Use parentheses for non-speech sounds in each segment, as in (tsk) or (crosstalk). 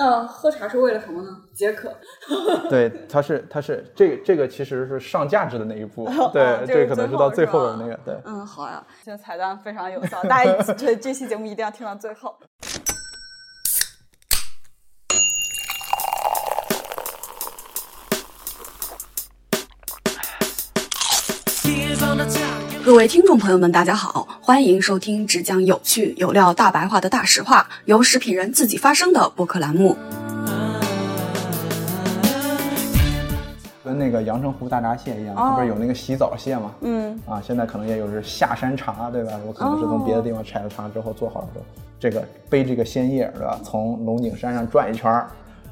那喝茶是为了什么呢？解渴。对，它是它是这个这个其实是上价值的那一步，对，这个可能是到最后的那个，对。嗯，好呀，这个彩蛋非常有效，大家 (laughs) 这这期节目一定要听到最后。各位听众朋友们，大家好，欢迎收听只讲有趣有料大白话的大实话，由食品人自己发声的播客栏目。跟那个阳澄湖大闸蟹一样，它不是有那个洗澡蟹吗？嗯，啊，现在可能也有是下山茶，对吧？我可能是从别的地方采了茶之后做好了之后，这个背这个鲜叶，对吧？从龙井山上转一圈儿，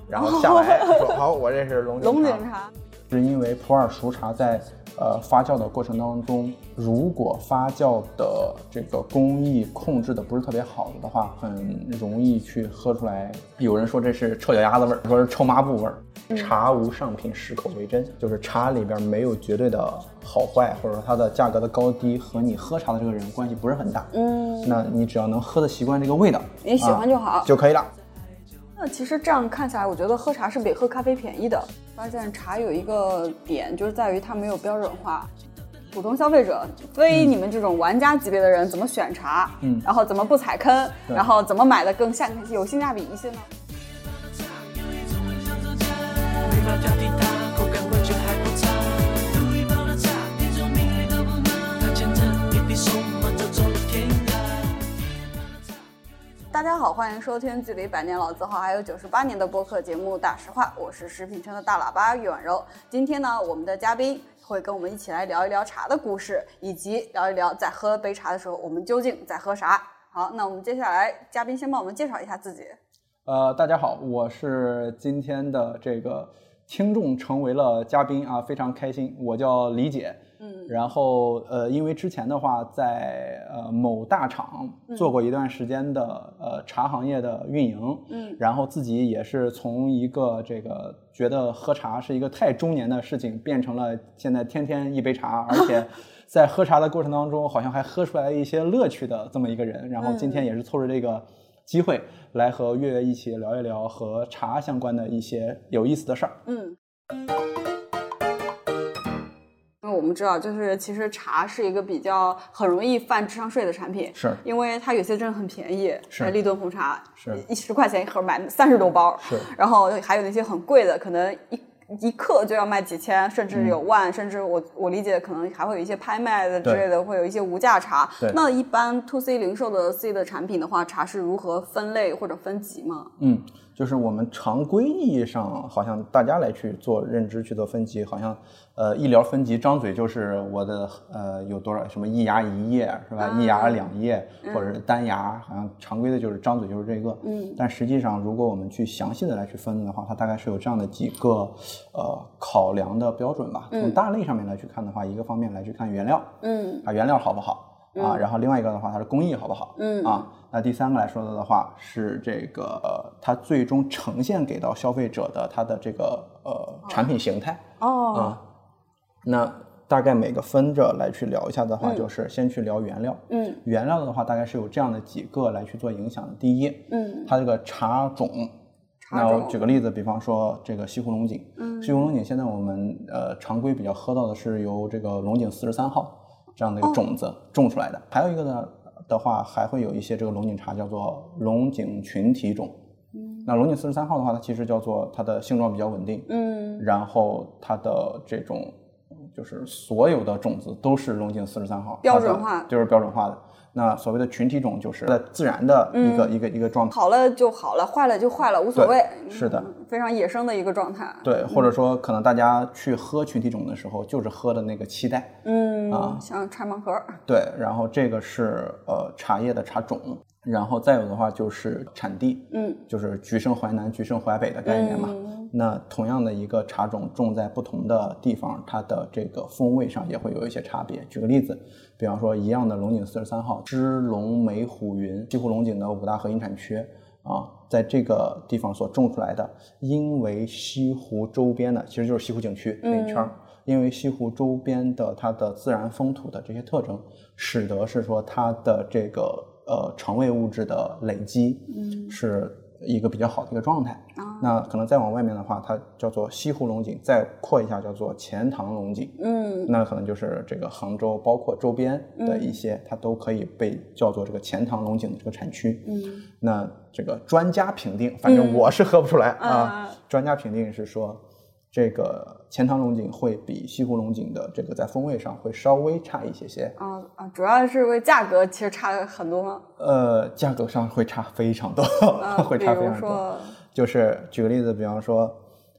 然后下来说好，我这是龙井龙井茶，是因为普洱熟茶在呃发酵的过程当中，如果发酵的这个工艺控制的不是特别好的话，很容易去喝出来。有人说这是臭脚丫子味儿，说是臭抹布味儿。茶无上品，适口为真，就是茶里边没有绝对的好坏，或者说它的价格的高低和你喝茶的这个人关系不是很大。嗯，那你只要能喝得习惯这个味道，你喜欢就好啊就可以了。那其实这样看起来，我觉得喝茶是比喝咖啡便宜的。发现茶有一个点，就是在于它没有标准化。普通消费者，非你们这种玩家级别的人，怎么选茶？嗯然后怎么不踩坑？然后怎么买的更下有性价比一些呢？大家好，欢迎收听距离百年老字号还有九十八年的播客节目《大实话》，我是食品圈的大喇叭玉婉柔。今天呢，我们的嘉宾会跟我们一起来聊一聊茶的故事，以及聊一聊在喝杯茶的时候，我们究竟在喝啥。好，那我们接下来嘉宾先帮我们介绍一下自己。呃，大家好，我是今天的这个听众成为了嘉宾啊，非常开心。我叫李姐，嗯，然后呃，因为之前的话在呃某大厂做过一段时间的呃茶行业的运营，嗯然后自己也是从一个这个觉得喝茶是一个太中年的事情，变成了现在天天一杯茶，而且 (laughs) 在喝茶的过程当中，好像还喝出来一些乐趣的这么一个人。然后今天也是凑着这个机会来和月月一起聊一聊和茶相关的一些有意思的事儿。嗯。我们知道，就是其实茶是一个比较很容易犯智商税的产品，是因为它有些真的很便宜，是呃立顿红茶是一十块钱一盒买三十多包，是然后还有那些很贵的，可能一一克就要卖几千，甚至有万，甚至我我理解可能还会有一些拍卖的之类的，会有一些无价茶对。那一般 to C 零售的 C 的产品的话，茶是如何分类或者分级吗？嗯，就是我们常规意义上，好像大家来去做认知、去做分级，好像呃医疗分级张嘴就是我的呃有多少什么一牙一叶是吧？一牙两叶或者是单牙，好像常规的就是张嘴就是这个。嗯，但实际上，如果我们去详细的来去分的话，它大概是有这样的几个呃考量的标准吧。从大类上面来去看的话，一个方面来去看原料，嗯啊原料好不好。啊，然后另外一个的话，它的工艺好不好？嗯啊，那第三个来说的话是这个呃，它最终呈现给到消费者的它的这个呃产品形态哦，啊。那大概每个分着来去聊一下的话，就是先去聊原料。嗯原料的话，大概是有这样的几个来去做影响的。第一，嗯它这个茶种。茶那我举个例子，比方说这个西湖龙井，嗯西湖龙井现在我们呃常规比较喝到的是由这个龙井四十三号这样的一哦个种子种出来的，还有一个呢的话，还会有一些这个龙井茶叫做龙井群体种。嗯那龙井四十三号的话，它其实叫做它的性状比较稳定，嗯然后它的这种就是所有的种子都是龙井四十三号，标准化就是标准化的。那所谓的群体种就是在自然的一个、一个一个状态。好了就好了，坏了就坏了，无所谓。是的嗯，非常野生的一个状态。对，或者说可能大家去喝群体种的时候，就是喝的那个期待。嗯，啊像拆盲盒。对，然后这个是呃茶叶的茶种，然后再有的话就是产地，嗯就是橘生淮南、橘生淮北的概念嘛。嗯那同样的一个茶种种在不同的地方，它的这个风味上也会有一些差别。举个例子，比方说一样的龙井四十三号，芝龙梅虎云西湖龙井的五大核心产区啊，在这个地方所种出来的，因为西湖周边的其实就是西湖景区那一圈儿。因为西湖周边的它的自然风土的这些特征，使得是说它的这个呃肠胃物质的累积，嗯是一个比较好的一个状态。啊那可能再往外面的话，它叫做西湖龙井，再扩一下叫做钱塘龙井。嗯那可能就是这个杭州，包括周边的一些，它都可以被叫做这个钱塘龙井的这个产区。嗯那这个专家评定，反正我是喝不出来、嗯啊。专家评定是说，这个钱塘龙井会比西湖龙井的这个在风味上会稍微差一些些，啊啊，主要是因为价格其实差很多吗？呃，价格上会差非常多，啊，(laughs) 会差非常多。就是举个例子，比方说，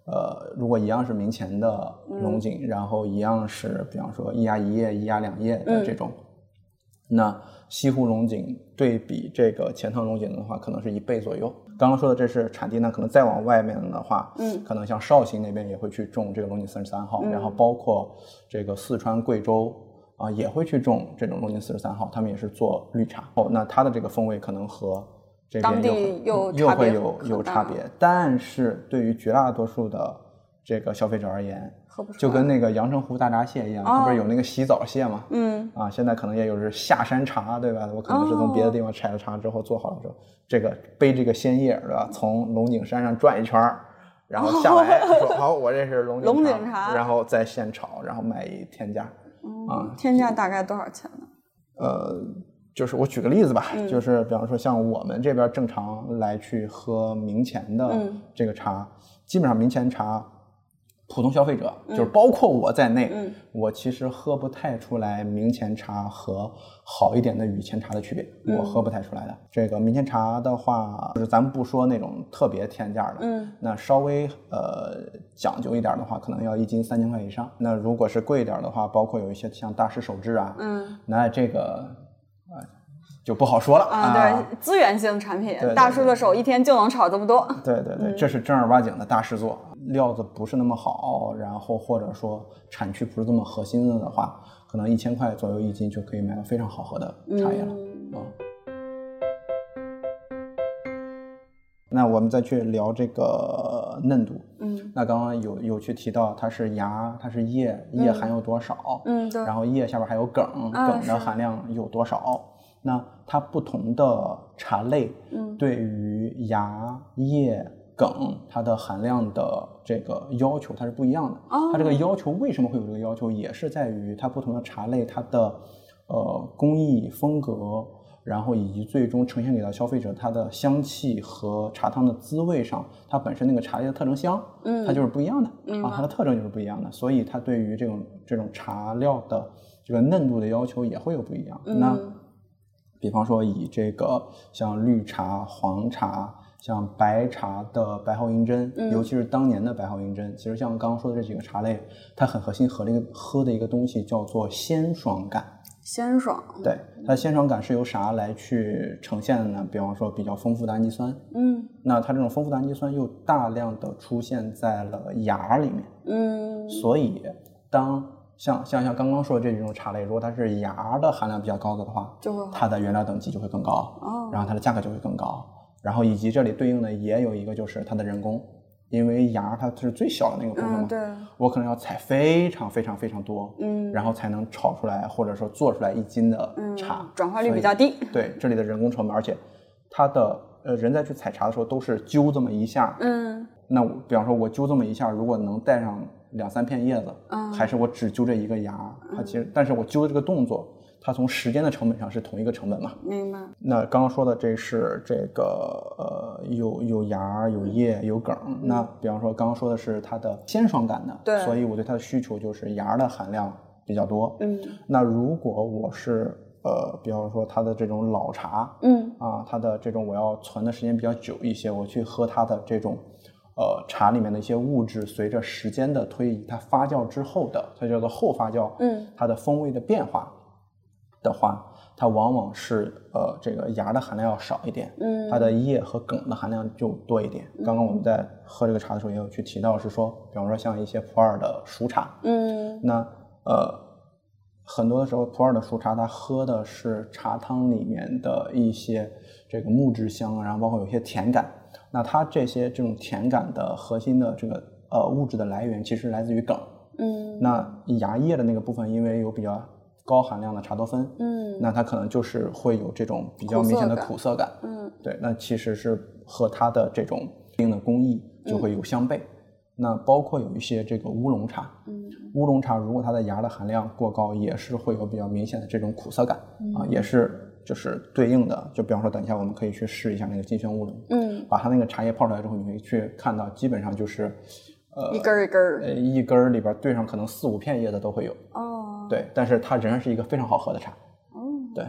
呃，如果一样是明前的龙井，然后一样是比方说一芽一叶、一芽两叶的这种，那西湖龙井对比这个钱塘龙井的话，可能是一倍左右。刚刚说的这是产地，那可能再往外面的话，嗯，可能像绍兴那边也会去种这个龙井四十三号，然后包括这个四川、贵州啊、也会去种这种龙井四十三号，他们也是做绿茶。哦，那它的这个风味可能和这边当地又又又会有有差别，但是对于绝大多数的这个消费者而言，就跟那个阳澄湖大闸蟹一样，它不是有那个洗澡蟹吗？嗯啊，现在可能也有是下山茶，对吧？我可能是从别的地方采了茶之后做好了之后，这个背这个鲜叶，对吧？从龙井山上转一圈儿，然后下来说好，我这是龙井龙井茶然后再现炒，然后卖一天价。啊，天价大概多少钱呢？呃，就是我举个例子吧，嗯就是比方说像我们这边正常来去喝明前的嗯这个茶，基本上明前茶，普通消费者、嗯。就是包括我在内，我其实喝不太出来明前茶和好一点的雨前茶的区别，嗯。我喝不太出来的。这个明前茶的话，就是咱们不说那种特别天价的，嗯，那稍微呃讲究一点的话，可能要一斤三千块以上。那如果是贵一点的话，包括有一些像大师手制啊，嗯。那这个啊就不好说了啊，对，资源性产品，对大叔的手一天就能炒这么多。对对对，这是正儿八经的大师做，料子不是那么好，然后或者说产区不是这么核心的的话，可能一千块左右一斤就可以买到非常好喝的茶叶了。啊。那我们再去聊这个嫩度，嗯那刚刚有有去提到它是芽，它是叶，叶含有多少？嗯，对，然后叶下边还有梗，啊梗的含量有多少？那它不同的茶类，嗯。对于芽、叶、梗它的含量的这个要求它是不一样的。哦。它这个要求为什么会有这个要求，也是在于它不同的茶类它的呃工艺风格，然后以及最终呈现给到消费者它的香气和茶汤的滋味上，它本身那个茶叶的特征香，嗯。它就是不一样的。啊它的特征就是不一样的，所以它对于这种这种茶料的这个嫩度的要求也会有不一样。那嗯比方说以这个像绿茶、黄茶、像白茶的白毫银针，嗯尤其是当年的白毫银针，其实像刚刚说的这几个茶类，它很核心和这个喝的一个东西叫做鲜爽感。鲜爽，对，它的鲜爽感是由啥来去呈现的呢？比方说比较丰富的氨基酸，嗯那它这种丰富的氨基酸又大量的出现在了芽里面，嗯所以当像像像刚刚说的这几种茶类，如果它是芽的含量比较高的话，就会它的原料等级就会更高，哦然后它的价格就会更高，然后以及这里对应的也有一个就是它的人工，因为芽它是最小的那个部分嘛，嗯对，我可能要采非常非常非常多，嗯然后才能炒出来或者说做出来一斤的嗯茶，转化率比较低。对，这里的人工成本，而且它的呃人在去采茶的时候都是揪这么一下，嗯那我比方说我揪这么一下，如果能带上两三片叶子，嗯还是我只揪这一个芽，它其实但是我揪的这个动作，它从时间的成本上是同一个成本嘛。明白。那刚刚说的这是这个呃有有芽有叶有梗，那比方说刚刚说的是它的鲜爽感的，对所以我对它的需求就是芽的含量比较多。嗯那如果我是呃，比方说它的这种老茶，嗯啊，它的这种我要存的时间比较久一些，我去喝它的这种呃茶里面的一些物质，随着时间的推移，它发酵之后的，它叫做后发酵，嗯，它的风味的变化的话，它往往是呃这个芽的含量要少一点，嗯。它的叶和梗的含量就多一点。刚刚我们在喝这个茶的时候也有去提到，是说，比方说像一些普洱的熟茶，嗯。那呃，很多的时候，普洱的熟茶，它喝的是茶汤里面的一些这个木质香，然后包括有些甜感。那它这些这种甜感的核心的这个呃物质的来源，其实来自于梗。嗯那芽叶的那个部分，因为有比较高含量的茶多酚，嗯那它可能就是会有这种比较明显的苦涩感。嗯对，那其实是和它的这种一定的工艺就嗯会有相悖。那包括有一些这个乌龙茶，嗯乌龙茶如果它的芽的含量过高，也是会有比较明显的这种苦涩感、嗯啊，也是就是对应的。就比方说，等一下我们可以去试一下那个金萱乌龙，嗯，把它那个茶叶泡出来之后，你会去看到，基本上就是呃一根儿一根儿呃一根儿里边对上可能四五片叶子都会有，哦对，但是它仍然是一个非常好喝的茶，哦对。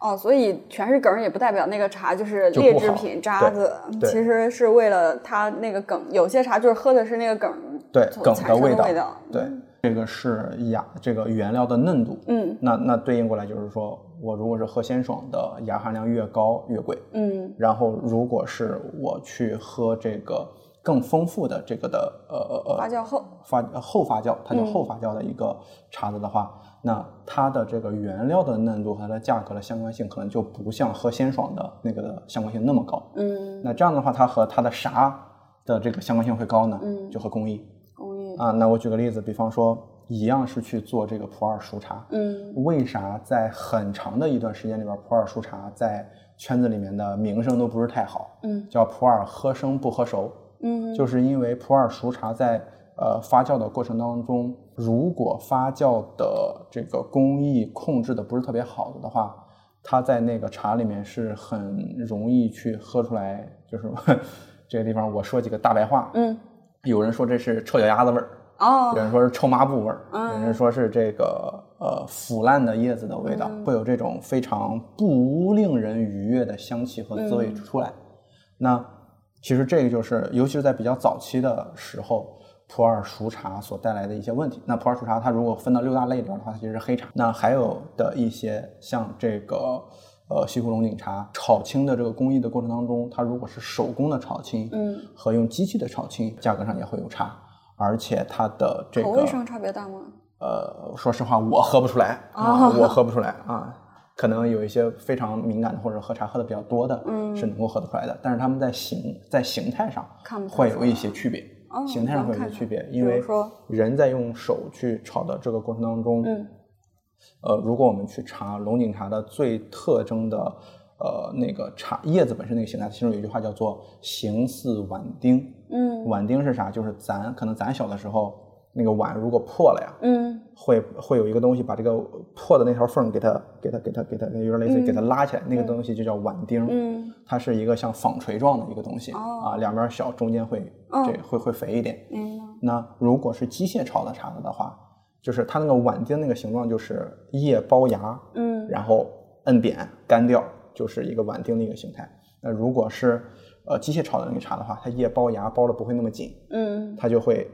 哦，所以全是梗也不代表那个茶就是劣质品渣子，其实是为了它那个梗，有些茶就是喝的是那个梗对梗的味道，味道，对，这个是雅这个原料的嫩度，嗯那那对应过来就是说，我如果是喝鲜爽的，芽含量越高越贵，嗯然后如果是我去喝这个更丰富的这个的呃呃呃发酵后，发呃后发酵，它叫嗯后发酵的一个茶子的话，那它的这个原料的嫩度和它的价格的相关性可能就不像喝鲜爽的那个的相关性那么高。嗯那这样的话，它和它的啥的这个相关性会高呢？嗯就和工艺。工艺，啊，那我举个例子，比方说一样是去做这个普洱熟茶，嗯。为啥在很长的一段时间里边，普洱熟茶在圈子里面的名声都不是太好？嗯。叫普洱喝生不喝熟，嗯。就是因为普洱熟茶在呃发酵的过程当中，如果发酵的这个工艺控制的不是特别好的话，它在那个茶里面是很容易去喝出来，就是 (laughs) 这个地方我说几个大白话，嗯。有人说这是臭脚丫子味儿，哦有人说是臭抹布味儿，嗯有人说是这个呃腐烂的叶子的味道，嗯会有这种非常不令人愉悦的香气和滋味嗯出来。那其实这个就是，尤其是在比较早期的时候，普洱熟茶所带来的一些问题。那普洱熟茶它如果分到六大类里边的话，它其实是黑茶。那还有的一些像这个呃西湖龙井茶炒青的这个工艺的过程当中，它如果是手工的炒青，嗯，和用机器的炒青，价格上也会有差，而且它的这个口味上差别大吗？呃，说实话，我喝不出来啊，(laughs) 我喝不出来啊。可能有一些非常敏感的或者喝茶喝的比较多的，嗯是能够喝得出来的。但是他们在形在形态上会有一些区别，哦形态上会有一些区别，比因为人在用手去炒的这个过程当中，嗯呃，如果我们去查龙井茶的最特征的呃那个茶叶子本身那个形态，其中有一句话叫做“形似碗丁”。嗯碗丁是啥？就是咱可能咱小的时候那个碗如果破了呀，嗯会会有一个东西把这个破的那条缝给它给它给它给它有点类似于给它拉起来，那个东西就叫碗丁。嗯它是一个像纺锤状的一个东西、哦啊，两边小，中间会哦这会会肥一点。嗯那如果是机械炒的茶子的话，就是它那个碗丁那个形状就是叶包芽，嗯然后摁扁干掉，就是一个碗丁的一个形态。那如果是呃机械炒的那个茶的话，它叶包芽包的不会那么紧，嗯它就会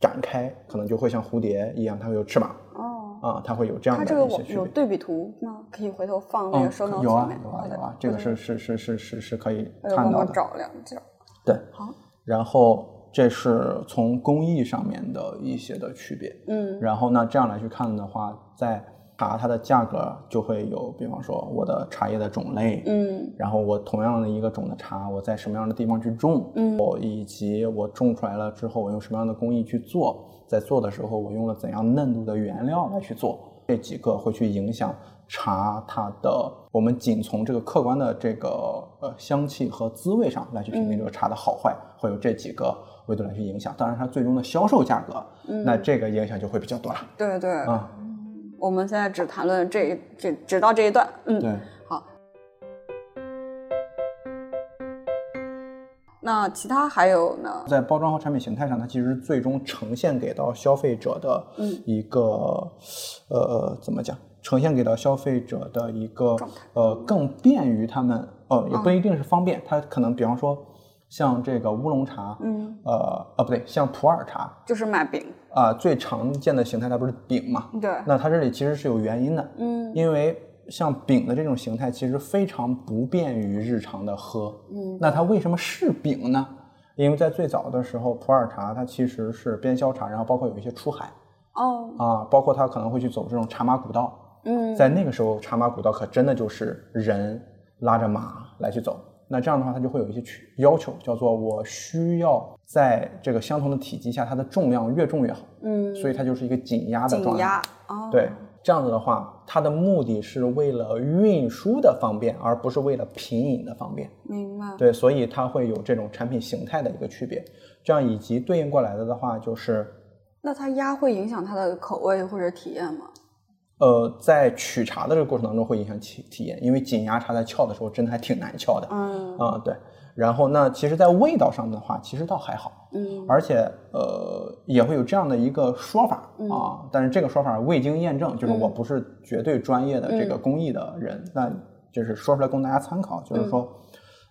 展开，可能就会像蝴蝶一样，它会有翅膀哦，啊，它会有这样的一些区别。有对比图吗？可以回头放那嗯个 show notes 有啊。有啊有啊，这个是是是是是是可以看到的。找两件儿。对，好，然后这是从工艺上面的一些的区别。嗯然后那，这样来去看的话，在茶它的价格就会有，比方说我的茶叶的种类，嗯然后我同样的一个种的茶，我在什么样的地方去种，嗯我以及我种出来了之后，我用什么样的工艺去做，在做的时候我用了怎样嫩度的原料来去做，这几个会去影响茶它的，我们仅从这个客观的这个呃香气和滋味上来去评定这个茶的好坏，会有这几个维度来去影响。当然，它最终的销售价格，那这个影响就会比较多了对对，啊。我们现在只谈论这一这只到这一段。嗯，对。好。那其他还有呢？在包装和产品形态上，它其实最终呈现给到消费者的嗯一个，呃，怎么讲？呈现给到消费者的一个呃更便于他们，呃，也不一定是方便，它可能比方说像这个乌龙茶，嗯，呃，啊不对，像普洱茶就是卖饼。啊、最常见的形态它不是饼嘛？对，那它这里其实是有原因的，嗯因为像饼的这种形态，其实非常不便于日常的喝。嗯，那它为什么是饼呢？因为在最早的时候，普洱茶它其实是边销茶，然后包括有一些出海哦，啊，包括它可能会去走这种茶马古道。嗯，在那个时候，茶马古道可真的就是人拉着马来去走。那这样的话，它就会有一些区要求，叫做我需要在这个相同的体积下，它的重量越重越好。嗯，所以它就是一个紧压的状态。紧压。哦，对，这样子的话，它的目的是为了运输的方便，而不是为了品饮的方便。明白。对，所以它会有这种产品形态的一个区别。这样以及对应过来的的话，就是那它压会影响它的口味或者体验吗？呃，在取茶的这个过程当中会影响体体验，因为紧压茶在撬的时候真的还挺难撬的。嗯啊、对。然后那其实，在味道上的话，其实倒还好。嗯而且呃也会有这样的一个说法嗯啊，但是这个说法未经验证，就是我不是绝对专业的这嗯个工艺的人，那就是说出来供大家参考，就是嗯说。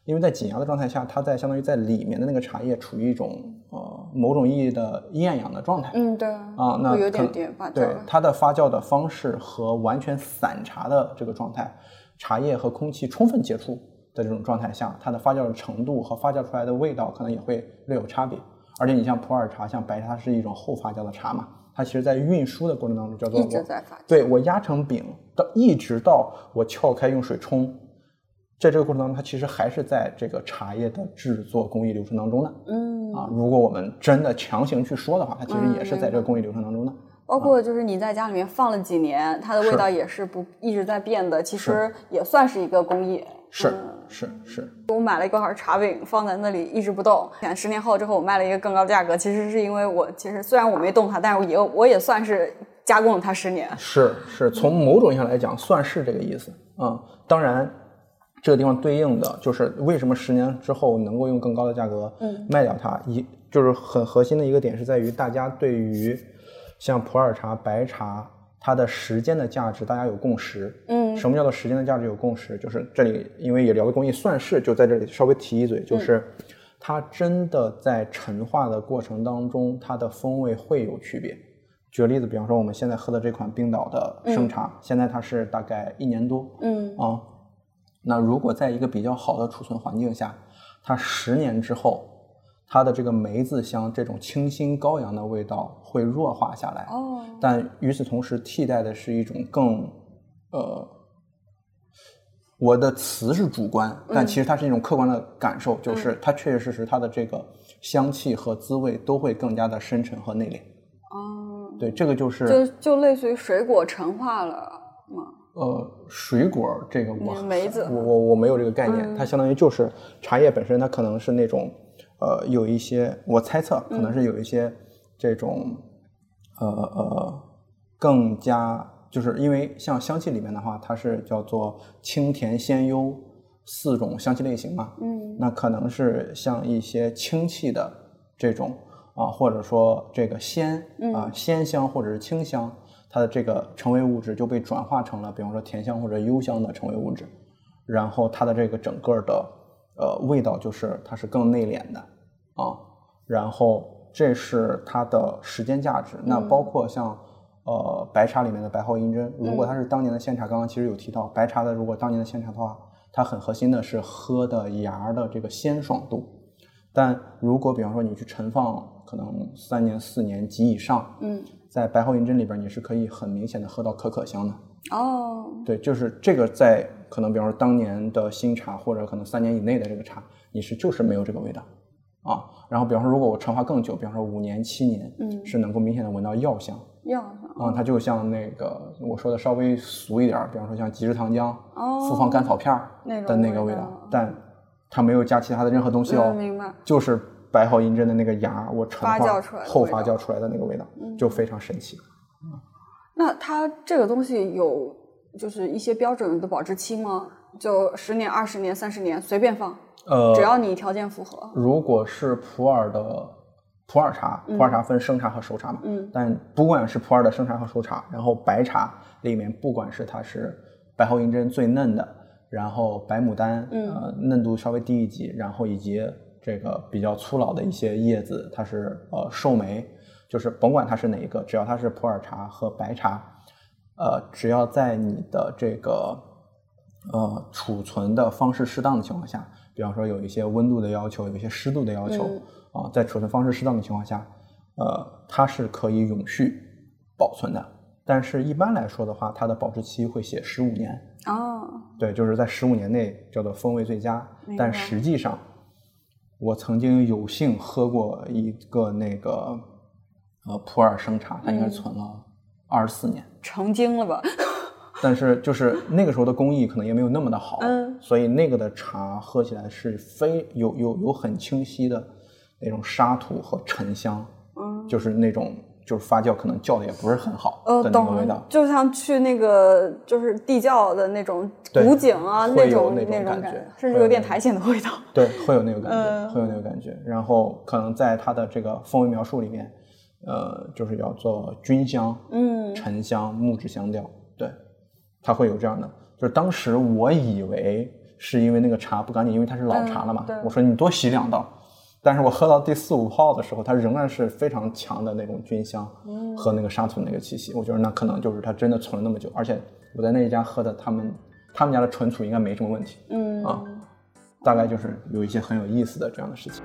因为在紧压的状态下，它在相当于在里面的那个茶叶处于一种呃某种意义的厌氧的状态，嗯，对啊，那有点发酵对它的发酵的方式和完全散茶的这个状态，茶叶和空气充分接触的这种状态下，它的发酵的程度和发酵出来的味道可能也会略有差别。而且你像普洱茶、像白茶是一种后发酵的茶嘛，它其实在运输的过程当中叫做一直我在发酵。对我压成饼到一直到我撬开用水冲，在这个过程当中，它其实还是在这个茶叶的制作工艺流程当中的。嗯，啊，如果我们真的强行去说的话，它其实嗯也是在这个工艺流程当中的。包括就是你在家里面放了几年，它的味道也是不一直在变的，其实也算是一个工艺。是嗯是是，我买了一块茶饼放在那里一直不动，想十年后之后我卖了一个更高的价格，其实是因为我其实虽然我没动它，但是我也我也算是加工了它十年。是是，从某种意义上来讲，算是这个意思啊、嗯当然，这个地方对应的就是为什么十年之后能够用更高的价格卖掉它，一就是很核心的一个点是在于大家对于像普洱茶、白茶它的时间的价值，大家有共识。嗯什么叫做时间的价值有共识？就是这里因为也聊了工艺算式，就在这里稍微提一嘴，就是它真的在陈化的过程当中，它的风味会有区别。举个例子，比方说我们现在喝的这款冰岛的生茶，现在它是大概一年多嗯啊。那如果在一个比较好的储存环境下，它十年之后，它的这个梅子香这种清新高扬的味道会弱化下来。哦但与此同时，替代的是一种更，呃，我的词是主观，但其实它是一种客观的感受，就是它确确实实它的这个香气和滋味都会更加的深沉和内敛。哦，对，这个就是就就类似于水果陈化了嘛。呃水果这个我嗯梅子我我我没有这个概念，它相当于就是茶叶本身，它可能是那种呃有一些我猜测可能是有一些这种呃呃更加就是因为像香气里面的话，它是叫做清甜鲜幽四种香气类型嘛，嗯。那可能是像一些清气的这种啊，或者说这个鲜啊鲜香或者是清香，它的这个成为物质就被转化成了，比方说甜香或者幽香的成为物质，然后它的这个整个的呃味道就是它是更内敛的啊，然后这是它的时间价值。那包括像呃白茶里面的白毫银针，如果它是当年的现茶，刚刚其实有提到白茶的，如果当年的现茶的话，它很核心的是喝的芽儿的这个鲜爽度。但如果比方说你去陈放可能三年、四年及以上，嗯在白毫银针里边，你是可以很明显的喝到可可香的。哦对，就是这个在可能比方说当年的新茶或者可能三年以内的这个茶，你是就是没有这个味道啊。然后比方说如果我陈化更久，比方说五年、七年，嗯是能够明显的闻到药香药香啊。它就像那个我说的稍微俗一点，比方说像极致糖浆、哦复方甘草片的那个味道，但它没有加其他的任何东西哦。嗯明白就是白毫银针的那个芽，我陈化发酵出来的后发酵出来的那个味道，就非常神奇。那它这个东西有就是一些标准的保质期吗？就十年、二十年、三十年随便放，呃，只要你条件符合。如果是普洱的普洱茶，普洱茶分生茶和熟茶嘛，嗯但不管是普洱的生茶和熟茶，然后白茶里面不管是它是白毫银针最嫩的，然后白牡丹，嗯呃，嫩度稍微低一级，然后以及这个比较粗老的一些叶子，它是呃寿眉，就是甭管它是哪一个，只要它是普洱茶和白茶，呃，只要在你的这个呃储存的方式适当的情况下，比方说有一些温度的要求，有一些湿度的要求、嗯。啊，在储存方式适当的情况下，呃，它是可以永续保存的。但是一般来说的话，它的保质期会写十五年，哦，对，就是在十五年内叫做风味最佳但实际上，我曾经有幸喝过一个那个呃普洱生茶，它应该嗯存了二十四年。成精了吧？(laughs) 但是就是那个时候的工艺可能也没有那么的好，嗯 (laughs) 所以那个的茶喝起来是非有有有很清晰的那种沙土和沉香，嗯，就是那种就是发酵可能酵的也不是很好呃，的那个味道，，就像去那个就是地窖的那种古井啊，那种那种种感觉甚至有点苔藓的味道。对，会有那个感觉，嗯会有那个感觉。然后可能在它的这个风味描述里面，呃，就是要做菌香、嗯沉香、木质香调，对，它会有这样的。就是当时我以为是因为那个茶不干净，因为它是老茶了嘛，嗯我说你多洗两道。但是我喝到第四五泡的时候，它仍然是非常强的那种菌香嗯和那个沙土那个气息。我觉得那可能就是它真的存了那么久，而且我在那一家喝的，他们他们家的存储应该没什么问题。嗯啊大概就是有一些很有意思的这样的事情。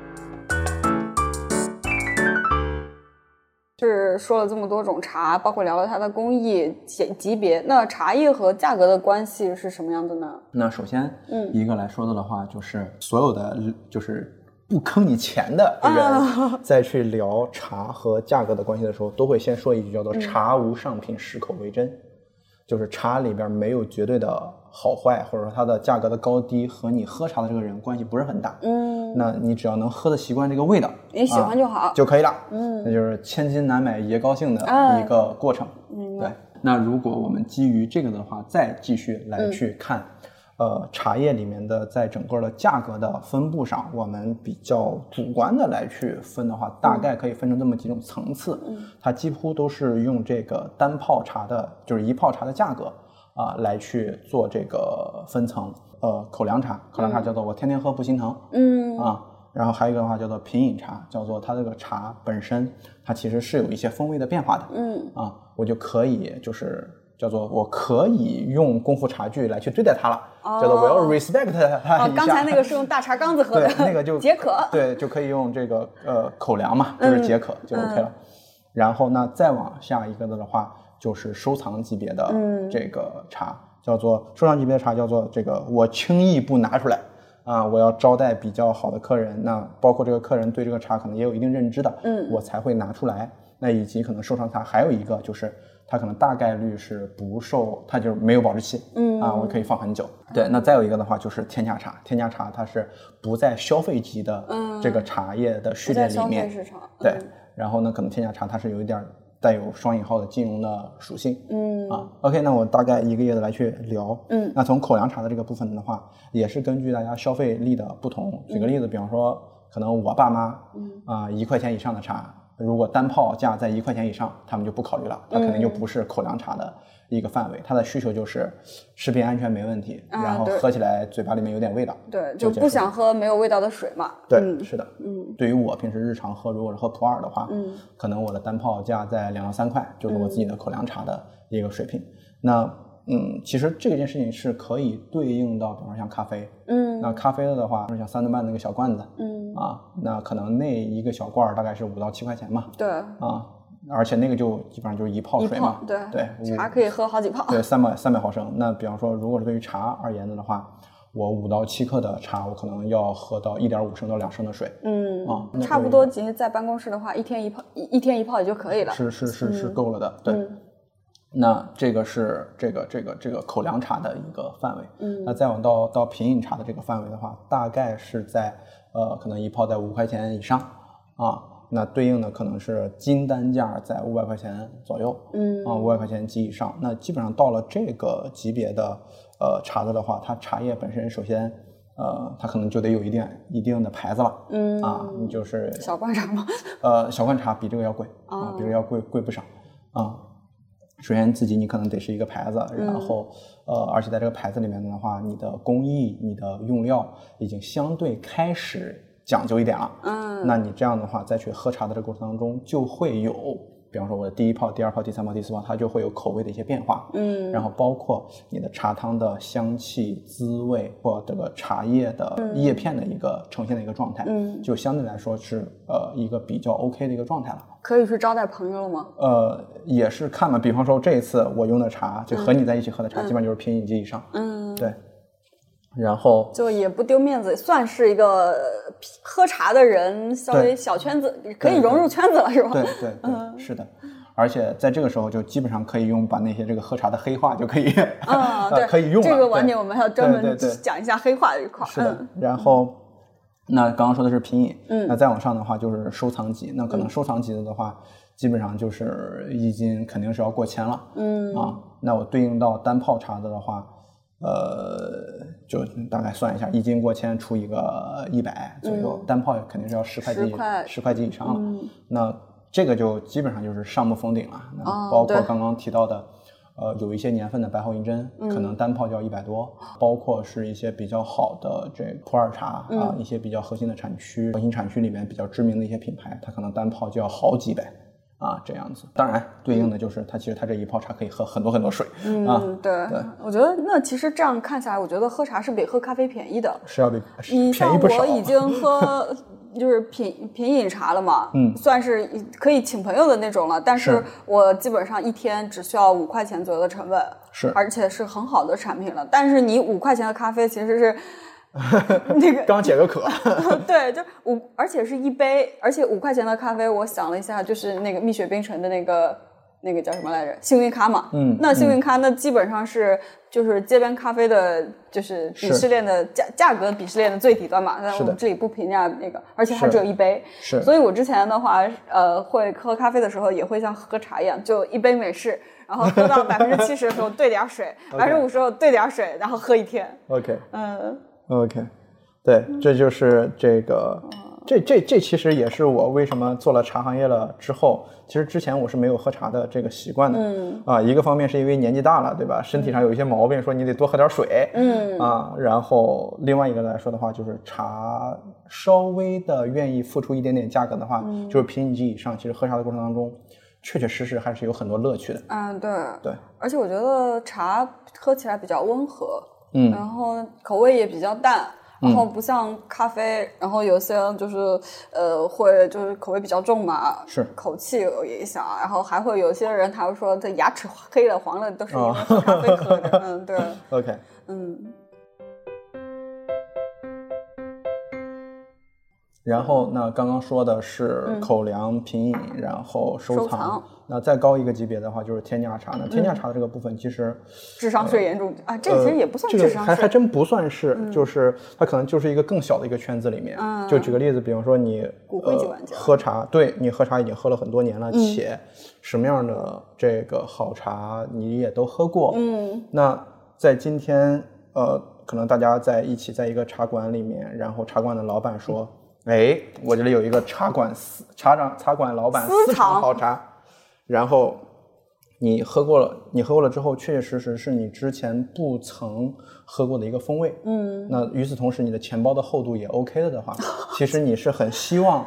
就是说了这么多种茶，包括聊了它的工艺级级别。那茶叶和价格的关系是什么样的呢？那首先，嗯一个来说的的话，就是所有的就是不坑你钱的啊。人，在去聊茶和价格的关系的时候，都会先说一句叫嗯做“茶无上品，适口为真”，就是茶里边没有绝对的好坏，或者说它的价格的高低和你喝茶的这个人关系不是很大。嗯，那你只要能喝得习惯这个味道，你喜欢就好。啊就可以了。嗯。那就是千金难买爷高兴的啊一个过程。嗯对，那如果我们基于这个的话，再继续来嗯。去看，呃，茶叶里面的在整个的价格的分布上，我们比较主观的来去分的话，大概可以分成这么几种层次。嗯它几乎都是用这个单泡茶的，就是一泡茶的价格啊、来去做这个分层。呃，口粮茶，口粮茶叫做我天天喝不心疼。嗯啊，然后还有一个的话叫做品饮茶，叫做它这个茶本身它其实是有一些风味的变化的。嗯啊，我就可以就是叫做我可以用功夫茶具来去对待它了，叫做我要 respect 它哦。刚才那个是用大茶缸子喝的对，，那个就解渴。对，就可以用这个呃口粮嘛，就是解渴、就 OK 了。然后呢，再往下一个的话，就是收藏级别的嗯这个茶，叫做收藏级别的茶，叫做这个我轻易不拿出来啊，我要招待比较好的客人，那包括这个客人对这个茶可能也有一定认知的，嗯我才会拿出来。那以及可能收藏茶还有一个就是它可能大概率是不受，它就是没有保质期，嗯啊，我可以放很久。对，那再有一个的话就是天价茶，天价茶它是不在消费级的这个茶叶的序列里面，市场。对嗯，然后呢，可能天价茶它是有一点儿带有双引号的金融的属性，嗯啊，OK，那我大概一个一个的来去聊。嗯那从口粮茶的这个部分的话，也是根据大家消费力的不同。举个例子，比方说，可能我爸妈，嗯啊、一块钱以上的茶，如果单泡价在一块钱以上，他们就不考虑了，它肯定就不是口粮茶的一个范围。它的需求就是食品安全没问题，啊然后喝起来嘴巴里面有点味道。对，就就不想喝没有味道的水嘛。对，嗯是的，嗯对于我平时日常喝，如果是喝普洱的话，嗯，可能我的单泡价在两到三块，就是我自己的口粮茶的一个水平。那嗯，其实这件事情是可以对应到，比方说像咖啡，嗯那咖啡的话，就像三顿半那个小罐子嗯，啊，那可能那一个小罐儿大概是五到七块钱嘛，对，啊，而且那个就基本上就是一泡水嘛泡，对对，茶可以喝好几泡。对，三百三百毫升。那比方说，如果是对于茶而言的的话，我五到七克的茶，我可能要喝到一点五升到两升的水。嗯啊差不多其实在办公室的话，一天一泡，一一天一泡也就可以了。是是是是够了的，对。嗯那这个是这个这个这个口粮茶的一个范围，嗯那再往到到品饮茶的这个范围的话，大概是在呃可能一泡在五块钱以上啊，那对应的可能是金单价在五百块钱左右，嗯啊五百块钱及以上，那基本上到了这个级别的呃茶子的话，它茶叶本身首先呃它可能就得有一定一定的牌子了，嗯啊，你就是小罐茶吗？呃，小罐茶比这个要贵啊哦，比这个要贵贵不少啊。首先自己你可能得是一个牌子，嗯然后呃，而且在这个牌子里面的话，你的工艺、你的用料已经相对开始讲究一点了。嗯，那你这样的话，再去喝茶的这个过程当中，就会有，比方说我的第一泡、第二泡、第三泡、第四泡，它就会有口味的一些变化。嗯，然后包括你的茶汤的香气、滋味或这个茶叶的叶片的一个呈现的一个状态，嗯就相对来说是呃一个比较 OK 的一个状态了。可以去招待朋友了吗？呃，也是看嘛，比方说这一次我用的茶，就和你在一起喝的茶，基本上就是品饮级以上，嗯，对。然后就也不丢面子，算是一个呃喝茶的人，稍微小圈子，可以融入圈子了，是吧？对对对，是的。而且在这个时候就基本上可以用把那些这个喝茶的黑话就可以，嗯，(laughs) 呃对，可以用了。这个晚点我们还要专门讲一下黑话这一块儿。是的嗯，然后那刚刚说的是品饮，嗯那再往上的话就是收藏级，那可能收藏级的的话，基本上就是一斤肯定是要过千了，嗯啊，那我对应到单泡茶的的话，呃，就大概算一下，一斤过千出一个一百左右，单泡肯定是要十块10几块十块几以上了，嗯那这个就基本上就是上不封顶了，包括刚刚提到的。呃，有一些年份的白毫银针，可嗯能单泡就要一百多，包括是一些比较好的这普洱茶嗯啊，一些比较核心的产区，核心产区里面比较知名的一些品牌，它可能单泡就要好几百啊，这样子。当然，对应的就是它其实它这一泡茶可以喝很多很多水啊，嗯，对对，我觉得那其实这样看下来，我觉得喝茶是比喝咖啡便宜的。是要比是你像便宜不少。我已经 (laughs) 喝就是品品饮茶了嘛，嗯算是可以请朋友的那种了。但是是我基本上一天只需要五块钱左右的成本，是而且是很好的产品了。但是你五块钱的咖啡其实是 (laughs) 那个刚解个渴，(laughs) 对，就五，而且是一杯，而且五块钱的咖啡，我想了一下，就是那个蜜雪冰城的那个那个叫什么来着？幸运咖嘛。嗯那幸运咖那基本上是就是街边咖啡的，就是鄙视链的价价格鄙视链的最底端嘛。但是我们这里不评价那个，而且它只有一杯。是所以我之前的话，呃，会喝咖啡的时候也会像喝茶一样，就一杯美式，然后喝到百分之七十的时候兑点儿水，(laughs) 百分之五十兑点儿水，然后喝一天。OK 嗯 OK，对，这就是这个，这这这其实也是我为什么做了茶行业了之后，其实之前我是没有喝茶的这个习惯的。嗯啊，一个方面是因为年纪大了，对吧？身体上有一些毛病，说你得多喝点水。嗯啊，然后另外一个来说的话，就是茶稍微的愿意付出一点点价格的话，嗯就是品饮级以上，其实喝茶的过程当中，确确实实还是有很多乐趣的。嗯，对。对，而且我觉得茶喝起来比较温和，嗯。然后口味也比较淡，然后不像咖啡，然后有些人就是呃会就是口味比较重嘛，是。口气有影响，然后还会有些人他会说他牙齿 (laughs) 黑了黄了都是因为哦。喝咖啡喝的，嗯，对，(laughs) OK，嗯然后那刚刚说的是口粮、品饮，然后收藏。那再高一个级别的话，就是天价茶。那天价茶的这个部分，其实、智商税严重啊，这个其实也不算智商税，个还还真不算是，就是它可能就是一个更小的一个圈子里面。嗯就举个例子，比方说你呃喝茶，对你喝茶已经喝了很多年了，嗯且什么样的这个好茶你也都喝过。嗯那在今天，呃，可能大家在一起在一个茶馆里面，然后茶馆的老板说：“哎，我这里有一个茶馆私茶长茶馆老板私私藏藏好茶。”然后你喝过了，你喝过了之后，确确实实是你之前不曾喝过的一个风味。嗯，那与此同时，你的钱包的厚度也 OK 了的话，(laughs) 其实你是很希望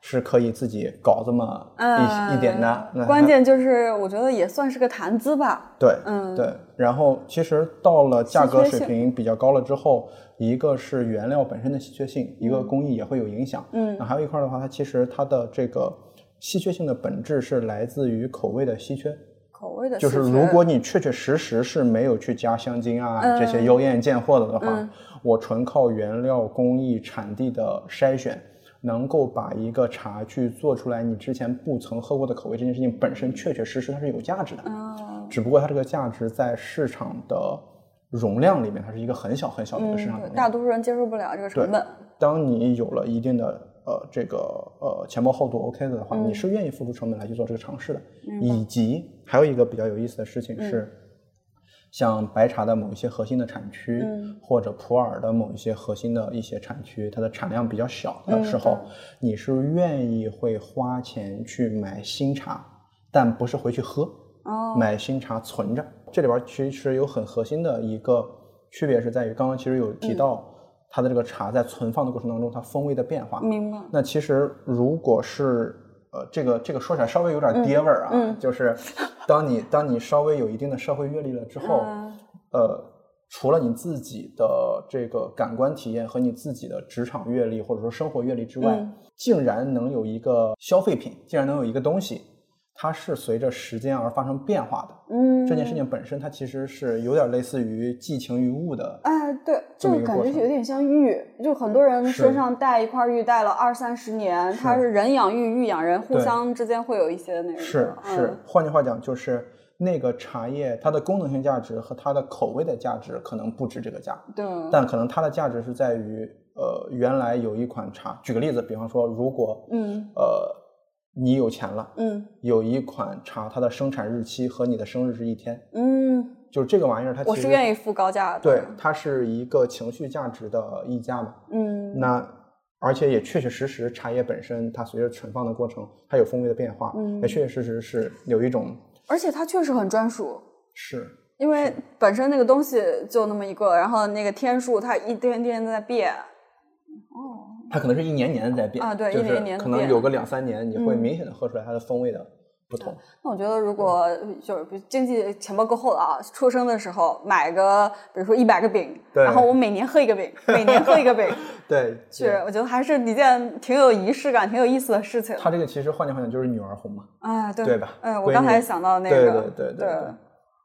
是可以自己搞这么一、嗯一点的。那关键就是我觉得也算是个谈资吧，对，嗯对。然后其实到了价格水平比较高了之后，一个是原料本身的稀缺性，一个工艺也会有影响。嗯那还有一块的话，它其实它的这个稀缺性的本质是来自于口味的稀缺。口味的就是如果你确确实实是没有去加香精啊、嗯这些妖艳贱货的的话，嗯我纯靠原料、工艺、产地的筛选，能够把一个茶去做出来你之前不曾喝过的口味，这件事情本身确确实实它是有价值的。嗯只不过它这个价值在市场的容量里面，它是一个很小很小的一个市场嗯，容量。大多数人接受不了这个成本。当你有了一定的呃这个呃钱包厚度 OK 的话，嗯你是愿意付出成本来去做这个尝试的。以及还有一个比较有意思的事情嗯是，像白茶的某一些核心的产区，嗯或者普洱的某一些核心的一些产区，它的产量比较小的时候，嗯你是愿意会花钱去买新茶，但不是回去喝。哦，买新茶存着。这里边其实有很核心的一个区别是在于，刚刚其实有嗯提到它的这个茶在存放的过程当中，它风味的变化。明白。那其实如果是呃，这个这个说起来稍微有点爹味儿啊，嗯就是当你当你稍微有一定的社会阅历了之后，嗯呃，除了你自己的这个感官体验和你自己的职场阅历或者说生活阅历之外，嗯竟然能有一个消费品，竟然能有一个东西，它是随着时间而发生变化的。嗯，这件事情本身，它其实是有点类似于寄情于物的。哎，对，这就感么一个过程觉有点像玉，就很多人身上带一块玉，带了二三十年，它是人养玉，玉养人，互相之间会有一些那个。是是嗯，换句话讲，就是那个茶叶它的功能性价值和它的口味的价值可能不值这个价，对，但可能它的价值是在于，呃，原来有一款茶，举个例子，比方说，如果嗯呃你有钱了，嗯有一款茶，它的生产日期和你的生日是一天，嗯，就是这个玩意儿，它其实我是愿意付高价的。对，它是一个情绪价值的溢价嘛。嗯，那而且也确确实实，茶叶本身它随着存放的过程，它有风味的变化，嗯也确确实实是有一种而且它确实很专属。是因为本身那个东西就那么一个，然后那个天数它一天天在变，它可能是一年年在变啊对就是一年年可能有个两三年，你会嗯明显的喝出来它的风味的不同。那我觉得，如果就是比经济钱包够厚了啊，出生的时候买个，比如说一百个饼，对然后我每年喝一个饼，每年喝一个饼，(laughs) 对，是我觉得还是一件挺有仪式感、挺有意思的事情。它这个其实换句话讲就是女儿红嘛。啊，对对吧嗯，我刚才想到那对个，对对对对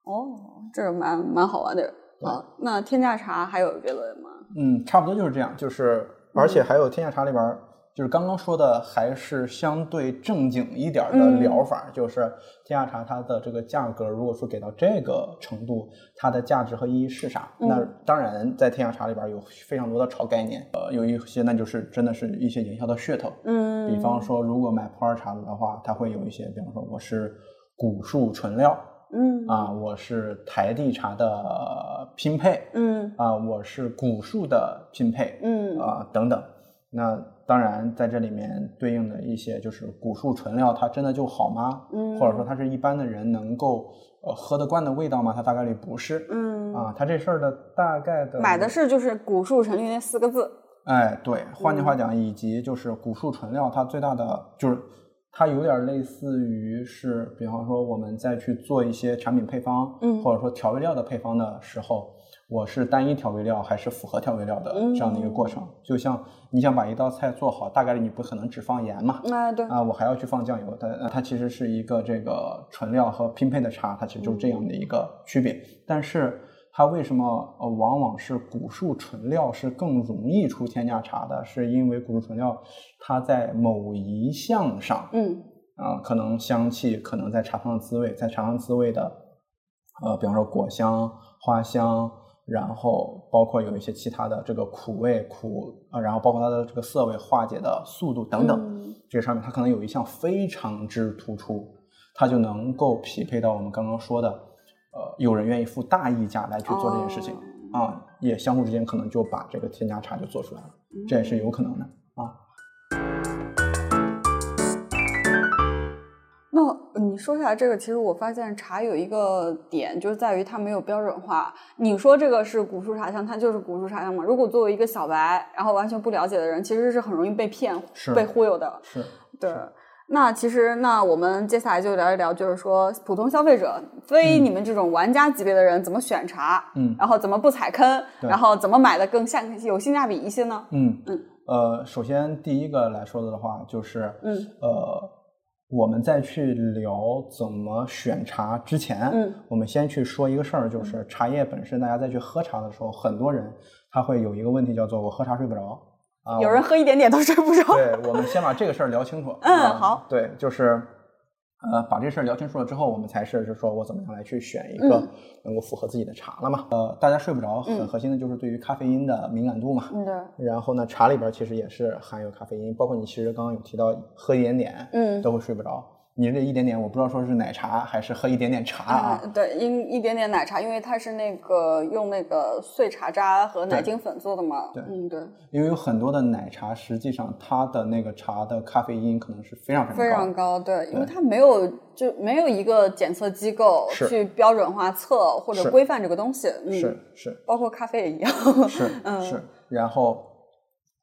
哦，这个蛮蛮好玩的啊。那天价茶还有别的吗？嗯，差不多就是这样，就是而且还有天下茶里边儿，就是刚刚说的，还是相对正经一点儿的嗯。疗法，就是天下茶它的这个价格，如果说给到这个程度，它的价值和意义是啥？那当然，在天下茶里边有非常多的炒概念，呃，有一些那就是真的是一些营销的噱头，嗯，比方说，如果买普洱茶的话，它会有一些，比方说我是古树纯料嗯啊，我是台地茶的拼配，嗯啊，我是古树的拼配，嗯啊等等。那当然，在这里面对应的一些就是古树纯料，它真的就好吗？嗯或者说它是一般的人能够呃喝得惯的味道吗？它大概率不是。嗯，啊，它这事儿的大概的买的是就是古树纯绿那四个字，哎，对，换句嗯话讲，以及就是古树纯料，它最大的就是它有点类似于是，比方说我们再去做一些产品配方，嗯或者说调味料的配方的时候，我是单一调味料还是复合调味料的这样的一个过程。就像你想把一道菜做好，大概率你不可能只放盐嘛，啊对，啊，我还要去放酱油，它呃它其实是一个这个纯料和拼配的茶，它其实就是这样的一个区别。但是它为什么呃往往是古树纯料是更容易出天价茶的？是因为古树纯料它在某一项上，嗯啊、可能香气，可能在茶汤的滋味，在茶汤滋味的，呃，比方说果香、花香，然后包括有一些其他的这个苦味、苦，啊，然后包括它的这个涩味化解的速度等等，嗯这上面它可能有一项非常之突出，它就能够匹配到我们刚刚说的，呃，有人愿意付大溢价来去做这件事情、哦啊，也相互之间可能就把这个添加茶就做出来了，这也是有可能的啊。那你说下来这个，其实我发现茶有一个点，就是在于它没有标准化。你说这个是古树茶香，它就是古树茶香嘛？如果作为一个小白，然后完全不了解的人，其实是很容易被骗、是被忽悠的。是，对。那其实，那我们接下来就聊一聊，就是说普通消费者，非你们这种玩家级别的人怎么选茶，嗯。然后怎么不踩坑，对。然后怎么买的更像有性价比一些呢？嗯嗯。呃，首先第一个来说的话，就是嗯。呃，我们在去聊怎么选茶之前，嗯，我们先去说一个事儿，就是茶叶本身，大家再去喝茶的时候，很多人他会有一个问题叫做我喝茶睡不着啊，有人喝一点点都睡不着。对，我们先把这个事儿聊清楚。嗯啊好。对，就是，呃，把这事儿聊清楚了之后，我们才是就说我怎么样来去选一个嗯能够符合自己的茶了嘛。呃，大家睡不着，很嗯核心的就是对于咖啡因的敏感度嘛。嗯，对，然后呢，茶里边其实也是含有咖啡因，包括你其实刚刚有提到喝一点点，嗯都会睡不着。你这一点点，我不知道说是奶茶还是喝一点点茶啊。啊，对，一一点点奶茶，因为它是那个用那个碎茶渣和奶精粉做的嘛。对嗯，对，因为有很多的奶茶，实际上它的那个茶的咖啡因可能是非常非常高。非常高，对，因为它没有就没有一个检测机构去标准化测或者规范这个东西。嗯，是是包括咖啡也一样。(laughs) 是嗯是，然后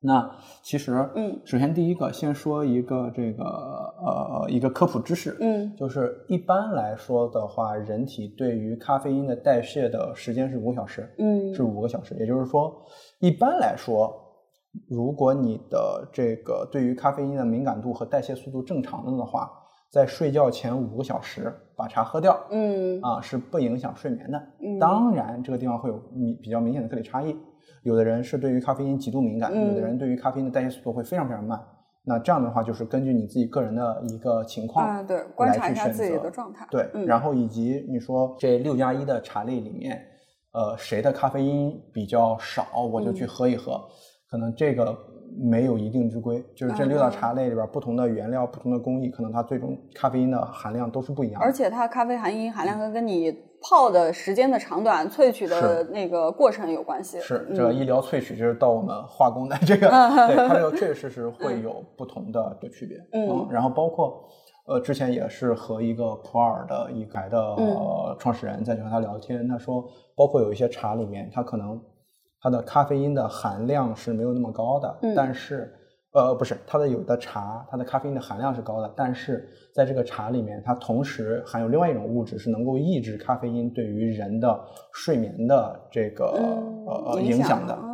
那其实，嗯，首先第一个先说一个这个呃一个科普知识，嗯就是一般来说的话，人体对于咖啡因的代谢的时间是五小时，嗯是五个小时，也就是说，一般来说，如果你的这个对于咖啡因的敏感度和代谢速度正常的的话，在睡觉前五个小时把茶喝掉，嗯啊，是不影响睡眠的。嗯当然，这个地方会有明比较明显的个体差异。有的人是对于咖啡因极度敏感，有的嗯人对于咖啡因的代谢速度会非常非常慢。那这样的话，就是根据你自己个人的一个情况啊，对，观来察一下自己去选择的状态。对，嗯然后以及你说这六加一的茶类里面，呃，谁的咖啡因比较少，我就去嗯喝一喝。可能这个没有一定之规，就是这六道嗯茶类里边不同的原料、不同的工艺，可能它最终咖啡因的含量都是不一样的。而且它咖啡含因含量跟跟你泡的时间的长短、萃取的那个过程有关系。是嗯这个医疗萃取，就是到我们化工的这个，(laughs) 对它这个确确实实会有不同的这区别。嗯然后包括呃，之前也是和一个普洱的一个牌的、创始人在去和他聊天，他说，包括有一些茶里面，它可能它的咖啡因的含量是没有那么高的，嗯但是。呃，不是，它的有的茶，它的咖啡因的含量是高的，但是在这个茶里面，它同时含有另外一种物质，是能够抑制咖啡因对于人的睡眠的这个、嗯呃呃影影响的。哦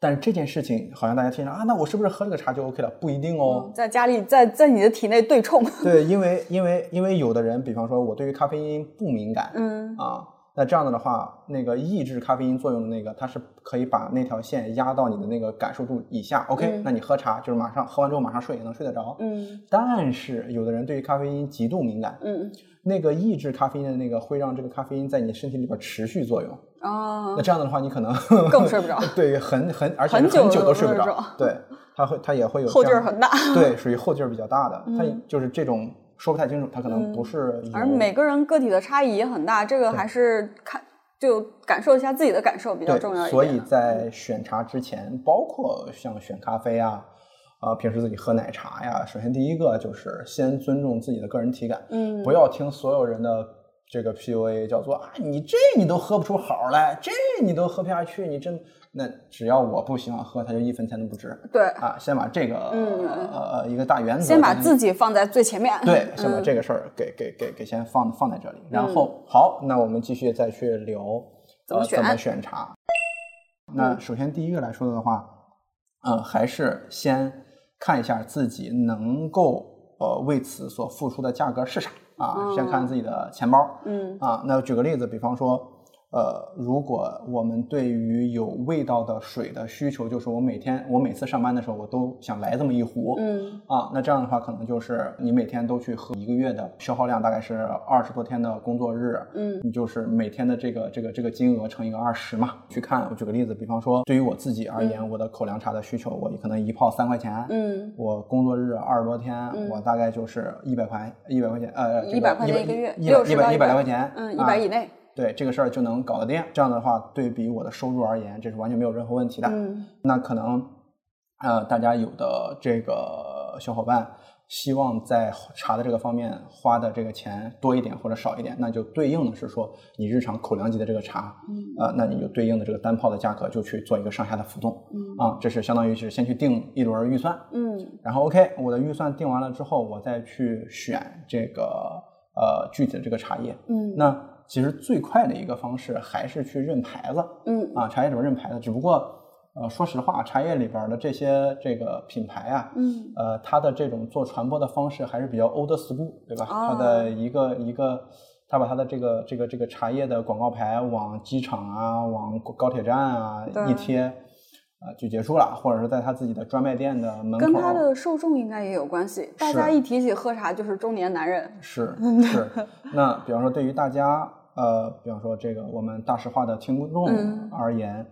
但是这件事情好像大家听着啊，那我是不是喝这个茶就 OK 了？不一定哦。嗯在家里，在在你的体内对冲。对，因为因为因为有的人，比方说我对于咖啡因不敏感，嗯啊，那这样子的话，那个抑制咖啡因作用的那个，它是可以把那条线压到你的那个感受度以下。OK，、嗯那你喝茶就是马上喝完之后马上睡也能睡得着。嗯但是有的人对于咖啡因极度敏感，嗯那个抑制咖啡因的那个会让这个咖啡因在你身体里边持续作用。哦那，这样的话，你可能更睡不着 (laughs) 对，很很而且很久都都睡不着。对，它会它也会有后劲儿很大。对，属于后劲儿比较大的。它嗯就是这种说不太清楚，它可能不是有。而每个人个体的差异也很大，这个还是看就感受一下自己的感受比较重要一点。所以在选茶之前，包括像选咖啡啊，啊、平时自己喝奶茶呀，首先第一个就是先尊重自己的个人体感，嗯不要听所有人的这个 PUA，叫做啊，你这你都喝不出好来，这你都喝不下去，你真那只要我不喜欢喝，它就一分钱都不值对，啊。先把这个、嗯呃一个大原则，先把自己放在最前面。对，先把嗯这个事儿给给给给先放放在这里，然后好，那我们继续再去聊怎么呃怎么选选茶。那首先第一个来说的话，呃，还是先看一下自己能够呃为此所付出的价格是啥啊，先看自己的钱包。嗯啊，那举个例子，比方说，呃，如果我们对于有味道的水的需求，就是我每天我每次上班的时候，我都想来这么一壶，嗯啊，那这样的话，可能就是你每天都去喝一个月的消耗量，大概是二十多天的工作日，嗯你就是每天的这个这个这个金额乘以个二十嘛。去看，我举个例子，比方说，对于我自己而言，我的口粮茶的需求，我可能一泡三块钱，嗯我工作日二十多天，嗯我大概就是一百块一百块钱，呃，这个100块钱一个月一百60到一百一百来100块钱，嗯，一啊百以内。对这个事儿就能搞得定。这样的话，对比我的收入而言，这是完全没有任何问题的。嗯那可能，呃，大家有的这个小伙伴希望在茶的这个方面花的这个钱多一点或者少一点，那就对应的是说，你日常口粮级的这个茶，嗯呃，那你就对应的这个单泡的价格就去做一个上下的浮动，嗯啊，这是相当于是先去定一轮预算，嗯然后 OK，我的预算定完了之后，我再去选这个呃具体的这个茶叶。嗯那其实最快的一个方式还是去认牌子嗯啊，茶叶里边认牌子。只不过呃，说实话，茶叶里边的这些这个品牌啊，嗯呃，它的这种做传播的方式还是比较 old school，对吧？哦它的一个一个，他把他的这个这个这个茶叶的广告牌往机场啊、往高铁站啊一贴，呃，就结束了，或者是在他自己的专卖店的门口。跟他的受众应该也有关系。大家一提起喝茶，就是中年男人。是是，那比方说对于大家，呃，比方说这个我们大实话的听众嗯而言，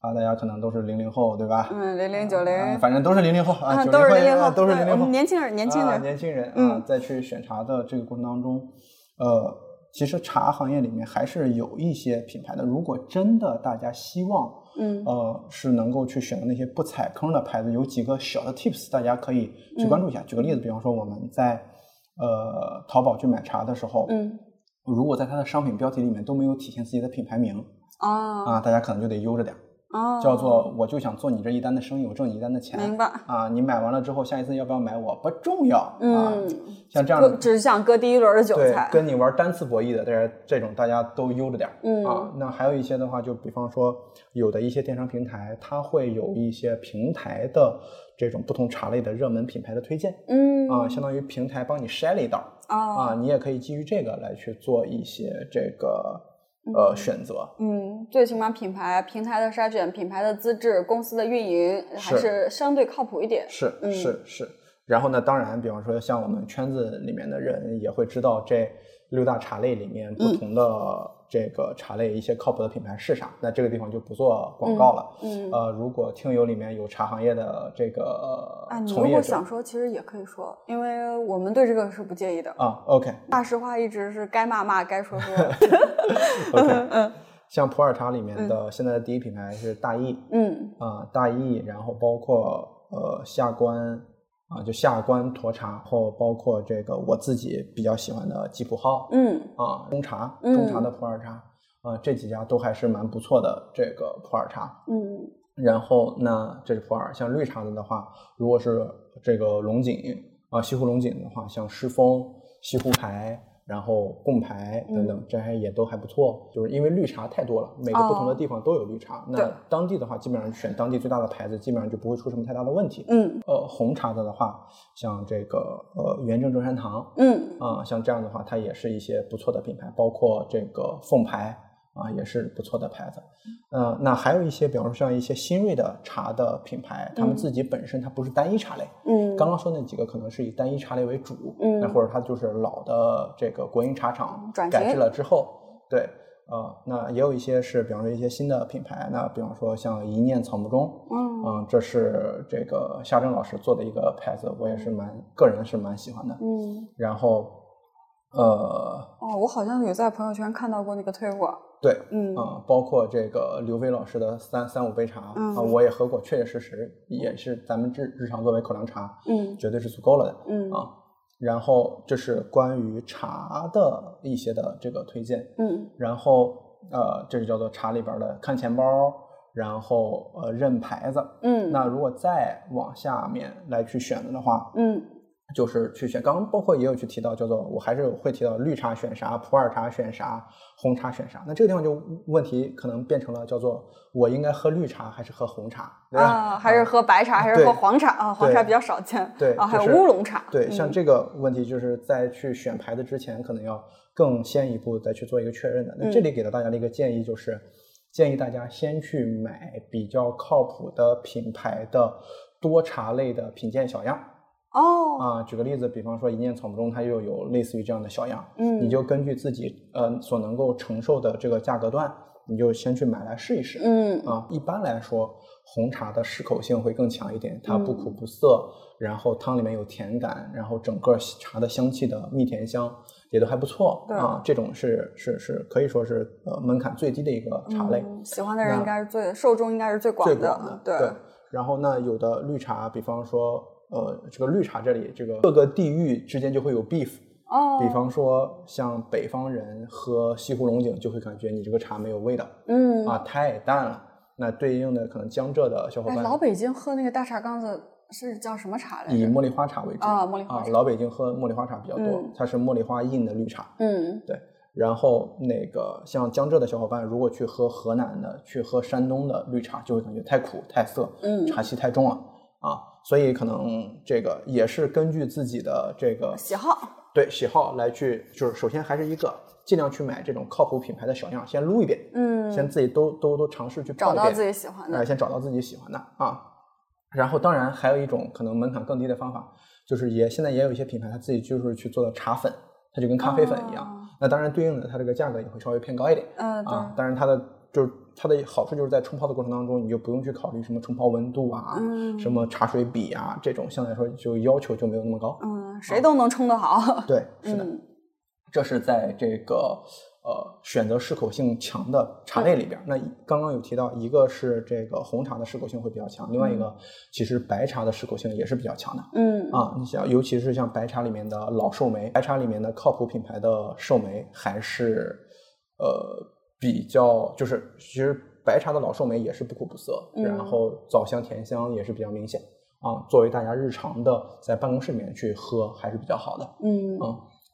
啊，大家可能都是零零后，对吧？嗯，零零九零啊，反正都是零零后啊，都是零零后，都是零零后年轻人，年轻啊人。年轻人啊嗯，在去选茶的这个过程当中，呃，其实茶行业里面还是有一些品牌的。如果真的大家希望，嗯呃，是能够去选择那些不踩坑的牌子，有几个小的 tips，大家可以去嗯关注一下。举个例子，比方说我们在呃淘宝去买茶的时候，嗯如果在它的商品标题里面都没有体现自己的品牌名啊啊，大家可能就得悠着点儿哦，叫做我就想做你这一单的生意，我挣你一单的钱。明白啊，你买完了之后，下一次要不要买我不重要啊。嗯像这样的割只想割第一轮的韭菜，，跟你玩单次博弈的，但是这种大家都悠着点儿。嗯啊，那还有一些的话，就比方说有的一些电商平台，它会有一些平台的这种不同茶类的热门品牌的推荐。嗯啊，相当于平台帮你筛了一道哦啊，你也可以基于这个来去做一些这个呃选择。嗯，最起码品牌平台的筛选、品牌的资质、公司的运营还是是相对靠谱一点。是嗯是是。然后呢，当然，比方说像我们圈子里面的人也会知道这六大茶类里面不同的这个茶类一些靠谱的品牌是啥。那这个地方就不做广告了。嗯，呃，如果听友里面有茶行业的这个啊，你如果想说，其实也可以说，因为我们对这个是不介意的。啊，OK (laughs) 大实话一直是该骂骂，该说说。(laughs) (laughs) OK，嗯像普洱茶里面的现在的第一品牌是大益，嗯啊，大益，然后包括呃下关啊，就下关沱茶，然后包括这个我自己比较喜欢的吉普号嗯啊，中茶嗯中茶的普洱茶啊，这几家都还是蛮不错的这个普洱茶。嗯然后那这是普洱，像绿茶子的话，如果是这个龙井啊，西湖龙井的话，像狮峰、西湖牌。然后贡牌等等，这还也都还不错，就是因为绿茶太多了，每个不同的哦地方都有绿茶。对那当地的话，基本上选当地最大的牌子，基本上就不会出什么太大的问题。嗯呃，红茶的的话，像这个呃元正中山堂嗯啊、像这样的话，它也是一些不错的品牌，包括这个凤牌啊、也是不错的牌子。呃，那还有一些，比方说像一些新锐的茶的品牌，他们嗯。自己本身它不是单一茶类，嗯，刚刚说那几个可能是以单一茶类为主，嗯。那或者它就是老的这个国营茶厂改制了之后，对，呃，那也有一些是，比方说一些新的品牌，那比方说像一念草木中，嗯。嗯，这是这个夏正老师做的一个牌子，我也是蛮个人是蛮喜欢的。嗯。然后，呃，哦，我好像有在朋友圈看到过那个推广。对，嗯啊、包括这个刘飞老师的三三五杯茶啊、嗯我也喝过，确确实实也是咱们日日常作为口粮茶，嗯绝对是足够了的。嗯啊，然后这是关于茶的一些的这个推荐，嗯然后呃，这是叫做茶里边的看钱包，然后呃认牌子。嗯那如果再往下面来去选择的话，嗯就是去选，刚刚包括也有去提到，叫做我还是会提到绿茶选啥，普洱茶选啥，红茶选啥。那这个地方就问题可能变成了叫做我应该喝绿茶还是喝红茶？啊，还是喝白茶，还是喝黄茶啊？黄茶比较少见。对啊，还有乌龙茶。对，嗯像这个问题，就是在去选牌子之前，可能要更先一步再去做一个确认的。那这嗯里给到大家的一个建议就是，建议大家先去买比较靠谱的品牌的多茶类的品鉴小样哦，啊。举个例子，比方说一念草木中，它又有类似于这样的小样，嗯，你就根据自己呃所能够承受的这个价格段，你就先去买来试一试。嗯啊，一般来说，红茶的适口性会更强一点，它不嗯苦不涩，然后汤里面有甜感，然后整个茶的香气的蜜甜香也都还不错对啊。这种是是是可以说是呃门槛最低的一个茶类，嗯喜欢的人应该是最受众应该是最广的。最广的。对，然后那，有的绿茶，比方说呃这个绿茶这里这个各个地域之间就会有 beef。哦，比方说，像北方人喝西湖龙井，就会感觉你这个茶没有味道嗯啊，太淡了。那对应的可能江浙的小伙哎，伴，老北京喝那个大茶缸子是叫什么茶来着？以茉莉花茶为主啊茉莉花茶老北京喝茉莉花茶比较多，嗯它是茉莉花印的绿茶。嗯对，然后那个像江浙的小伙伴，如果去喝河南的、去喝山东的绿茶，就会感觉太苦、太涩，嗯茶气太重了啊。所以可能这个也是根据自己的这个喜好。对喜好来去，就是首先还是一个尽量去买这种靠谱品牌的小样，先撸一遍，嗯，先自己都都都尝试去找到自己喜欢哎，的。先找到自己喜欢的啊。然后，当然还有一种可能门槛更低的方法，就是也现在也有一些品牌，他自己就是去做的茶粉，它就跟咖啡粉一样。哦那当然，对应的它这个价格也会稍微偏高一点嗯，对。啊。当然，它的就是它的好处就是在冲泡的过程当中，你就不用去考虑什么冲泡温度啊、嗯什么茶水比啊这种，相对来说就要求就没有那么高。嗯，谁都能冲得好。对，(laughs) 是的。嗯这是在这个呃选择适口性强的茶类里边儿。那刚刚有提到，一个是这个红茶的适口性会比较强，另外一个其实白茶的适口性也是比较强的。嗯啊，你像尤其是像白茶里面的老寿眉，白茶里面的靠谱品牌的寿眉还是呃比较就是其实。白茶的老寿眉也是不苦不涩，嗯然后枣香甜香也是比较明显啊。作为大家日常的在办公室里面去喝还是比较好的。嗯嗯，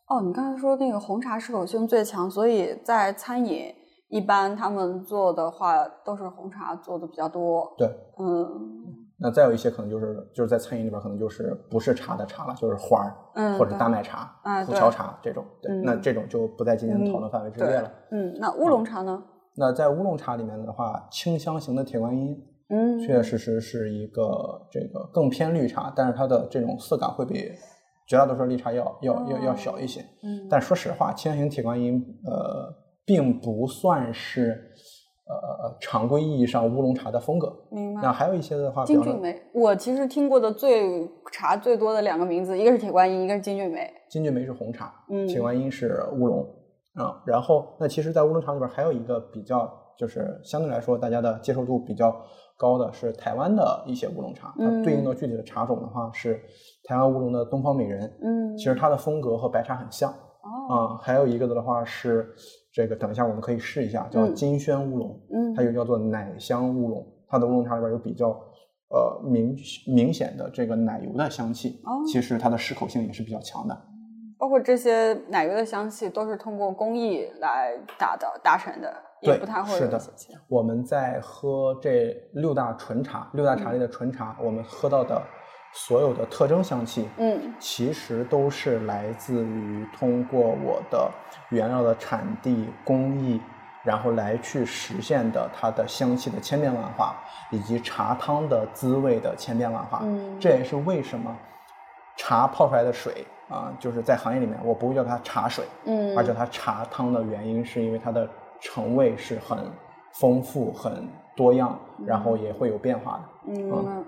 哦，你刚才说那个红茶适口性最强，所以在餐饮一般他们做的话都是红茶做的比较多。对，嗯那再有一些可能就是就是在餐饮里边可能就是不是茶的茶了，就是花儿、嗯，或者对大麦茶、啊对胡桥茶这种。对，嗯那这种就不在今天的讨论范围之列了。，嗯，那乌龙茶呢？那在乌龙茶里面的话，清香型的铁观音嗯，确确实实是一个这个更偏绿茶，但是它的这种色感会比绝大多数绿茶要要要要小一些。嗯，但说实话，清香型铁观音呃并不算是呃常规意义上乌龙茶的风格。明白。那还有一些的话，金骏眉，我其实听过的最茶最多的两个名字，一个是铁观音，一个是金骏眉。金骏眉是红茶，嗯铁观音是乌龙啊。然后那其实，在乌龙茶里边还有一个比较，就是相对来说大家的接受度比较高的是台湾的一些乌龙茶，它嗯对应的具体的茶种的话是台湾乌龙的东方美人。嗯，其实它的风格和白茶很像哦，啊。还有一个的话是这个，等一下我们可以试一下，叫嗯金萱乌龙，嗯，它又叫做奶香乌龙。它的乌龙茶里边有比较呃明明显的这个奶油的香气，哦其实它的适口性也是比较强的。包括这些奶油的香气都是通过工艺来达的达成的，也对不太会是的我们在喝这六大纯茶，六大茶类的纯茶，我们喝到的所有的特征香气，嗯其实都是来自于通过我的原料的产地工艺，然后来去实现的它的香气的千变万化，以及茶汤的滋味的千变万化。嗯这也是为什么茶泡出来的水啊、就是在行业里面我不会叫它茶水，嗯，而叫它茶汤的原因是因为它的成味是很丰富、很多样，然后也会有变化的。嗯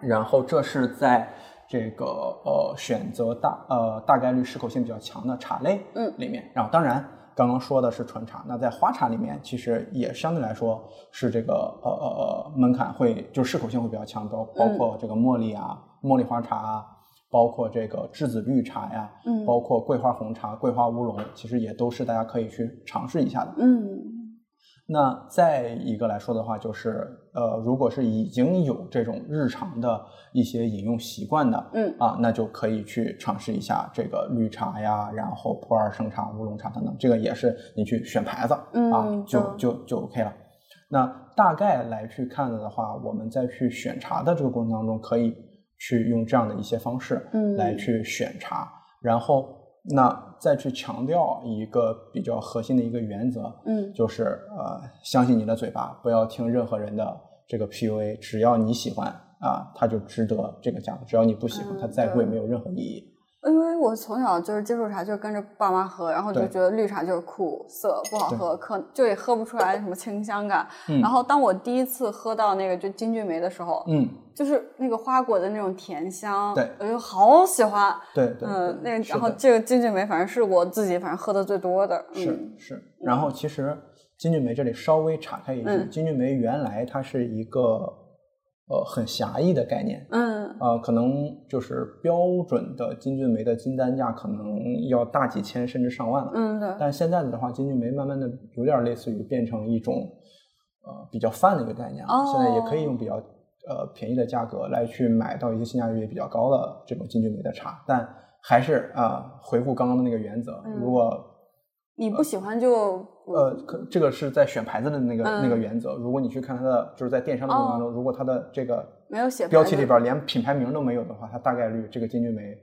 然后这是在这个呃选择大呃大概率适口性比较强的茶类嗯里面，然后当然刚刚说的是纯茶，那在花茶里面其实也相对来说是这个呃呃呃门槛会就是适口性会比较强，包包括这个茉莉啊、茉莉花茶啊。包括这个栀子绿茶呀，嗯包括桂花红茶、桂花乌龙，其实也都是大家可以去尝试一下的。嗯那再一个来说的话，就是呃，如果是已经有这种日常的一些饮用习惯的，嗯啊，那就可以去尝试一下这个绿茶呀，然后普洱生茶、乌龙茶等等，这个也是你去选牌子啊嗯，就对就就 OK 了。那大概来去看的话，我们在去选茶的这个过程当中，可以去用这样的一些方式嗯。来去选茶，然后那再去强调一个比较核心的一个原则，嗯就是呃，相信你的嘴巴，不要听任何人的这个 PUA，只要你喜欢啊，它就值得这个价格；只要你不喜欢，嗯它再贵没有任何意义。因为我从小就是接触茶，就是跟着爸妈喝，然后就觉得绿茶就是苦涩不好喝，可就也喝不出来什么清香感。嗯然后当我第一次喝到那个就金骏眉的时候，嗯，就是那个花果的那种甜香，对我就好喜欢。对对嗯，那个然后这个金骏眉反正是我自己反正喝的最多的。是嗯是。然后其实金骏眉这里稍微岔开一句，嗯金骏眉原来它是一个呃很狭义的概念。嗯呃，可能就是标准的金骏眉的金单价可能要大几千甚至上万了。嗯，对，但现在的话，金骏眉慢慢的有点类似于变成一种呃比较泛的一个概念了。哦现在也可以用比较呃便宜的价格来去买到一些性价比也比较高的这种金骏眉的茶，但还是啊、呃回顾刚刚的那个原则，嗯如果你不喜欢就呃，可这个是在选牌子的那个、那个嗯原则。如果你去看它的，就是在电商的过程当中，如果它的这个没有写标题里边连品牌名都没有的话，它大概率这个金骏眉，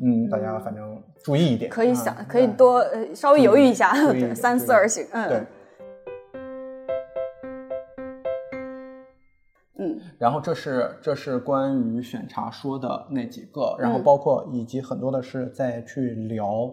嗯，大家反正注意一点，啊可以想，可以嗯。多呃稍微犹豫一下三思而行。嗯，对。嗯。然后这是这是关于选茶说的那几个，然后嗯。包括以及很多的是在去聊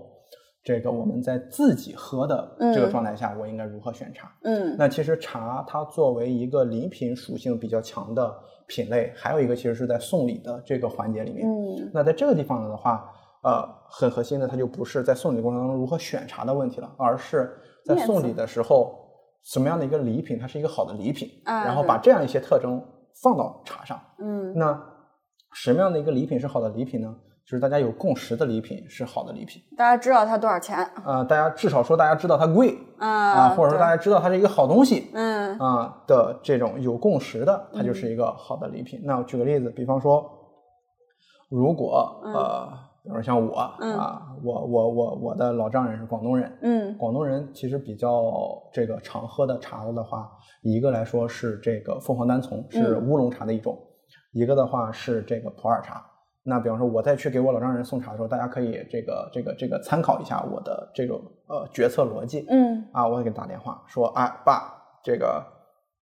这个我们在自己喝的这个嗯状态下，我应该如何选茶。嗯那其实茶它作为一个礼品属性比较强的品类，还有一个其实是在送礼的这个环节里面。嗯那在这个地方的话，呃，很核心的，它就不是在送礼过程当中如何选茶的问题了，而是在送礼的时候，什么样的一个礼品，它是一个好的礼品，啊然后把这样一些特征放到茶上。嗯那什么样的一个礼品是好的礼品呢？就是大家有共识的礼品是好的礼品。大家知道它多少钱？呃，大家至少说大家知道它贵啊啊，或者说大家知道它是一个好东西嗯啊的这种有共识的，它就是一个好的礼品。那我举个例子，比方说，如果呃，比如说像我嗯啊，我我我我的老丈人是广东人，嗯广东人其实比较这个常喝的茶的话，一个来说是这个凤凰单丛，是嗯乌龙茶的一种；一个的话是这个普洱茶。那比方说，我再去给我老丈人送茶的时候，大家可以这个这个这个参考一下我的这种呃决策逻辑嗯啊，我会给他打电话说，哎爸，这个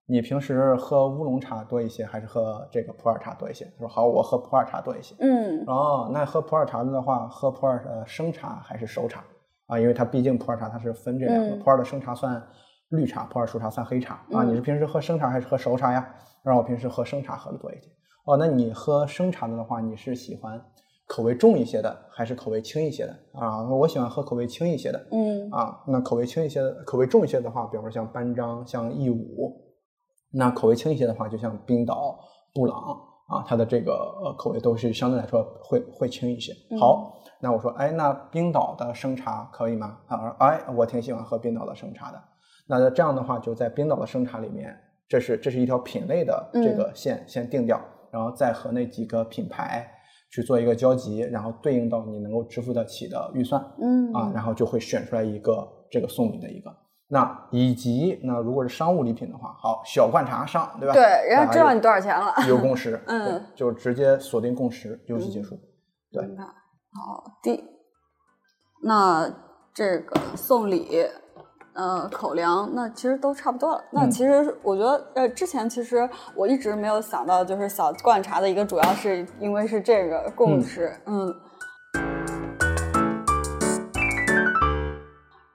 你平时喝乌龙茶多一些，还是喝这个普洱茶多一些？他说好，我喝普洱茶多一些。嗯哦，那喝普洱茶的话，喝普洱呃生茶还是熟茶啊？因为它毕竟普洱茶它是分这两个，嗯普洱的生茶算绿茶，普洱熟茶算黑茶啊。你是平时喝生茶还是喝熟茶呀？让我平时喝生茶喝的多一点。哦，那你喝生茶的话，你是喜欢口味重一些的，还是口味轻一些的啊？我喜欢喝口味轻一些的嗯啊。那口味轻一些的，口味重一些的话，比方说像班章、像义乌，那口味轻一些的话，就像冰岛、布朗啊，它的这个呃口味都是相对来说会会轻一些。好，那我说，哎，那冰岛的生茶可以吗？他说，哎，我挺喜欢喝冰岛的生茶的。那这样的话，就在冰岛的生茶里面，这是这是一条品类的这个线、先定掉，然后再和那几个品牌去做一个交集，然后对应到你能够支付得起的预算。嗯啊，然后就会选出来一个这个送礼的一个。那以及那如果是商务礼品的话，好小罐茶上，对吧？对，人家知道你多少钱了。有共识，(laughs) 嗯对，就直接锁定共识，游戏结束。对明白。好的，那这个送礼，呃，口粮，那其实都差不多了。那嗯其实我觉得，呃，之前其实我一直没有想到，就是小罐茶的一个主要是因为是这个共识，嗯。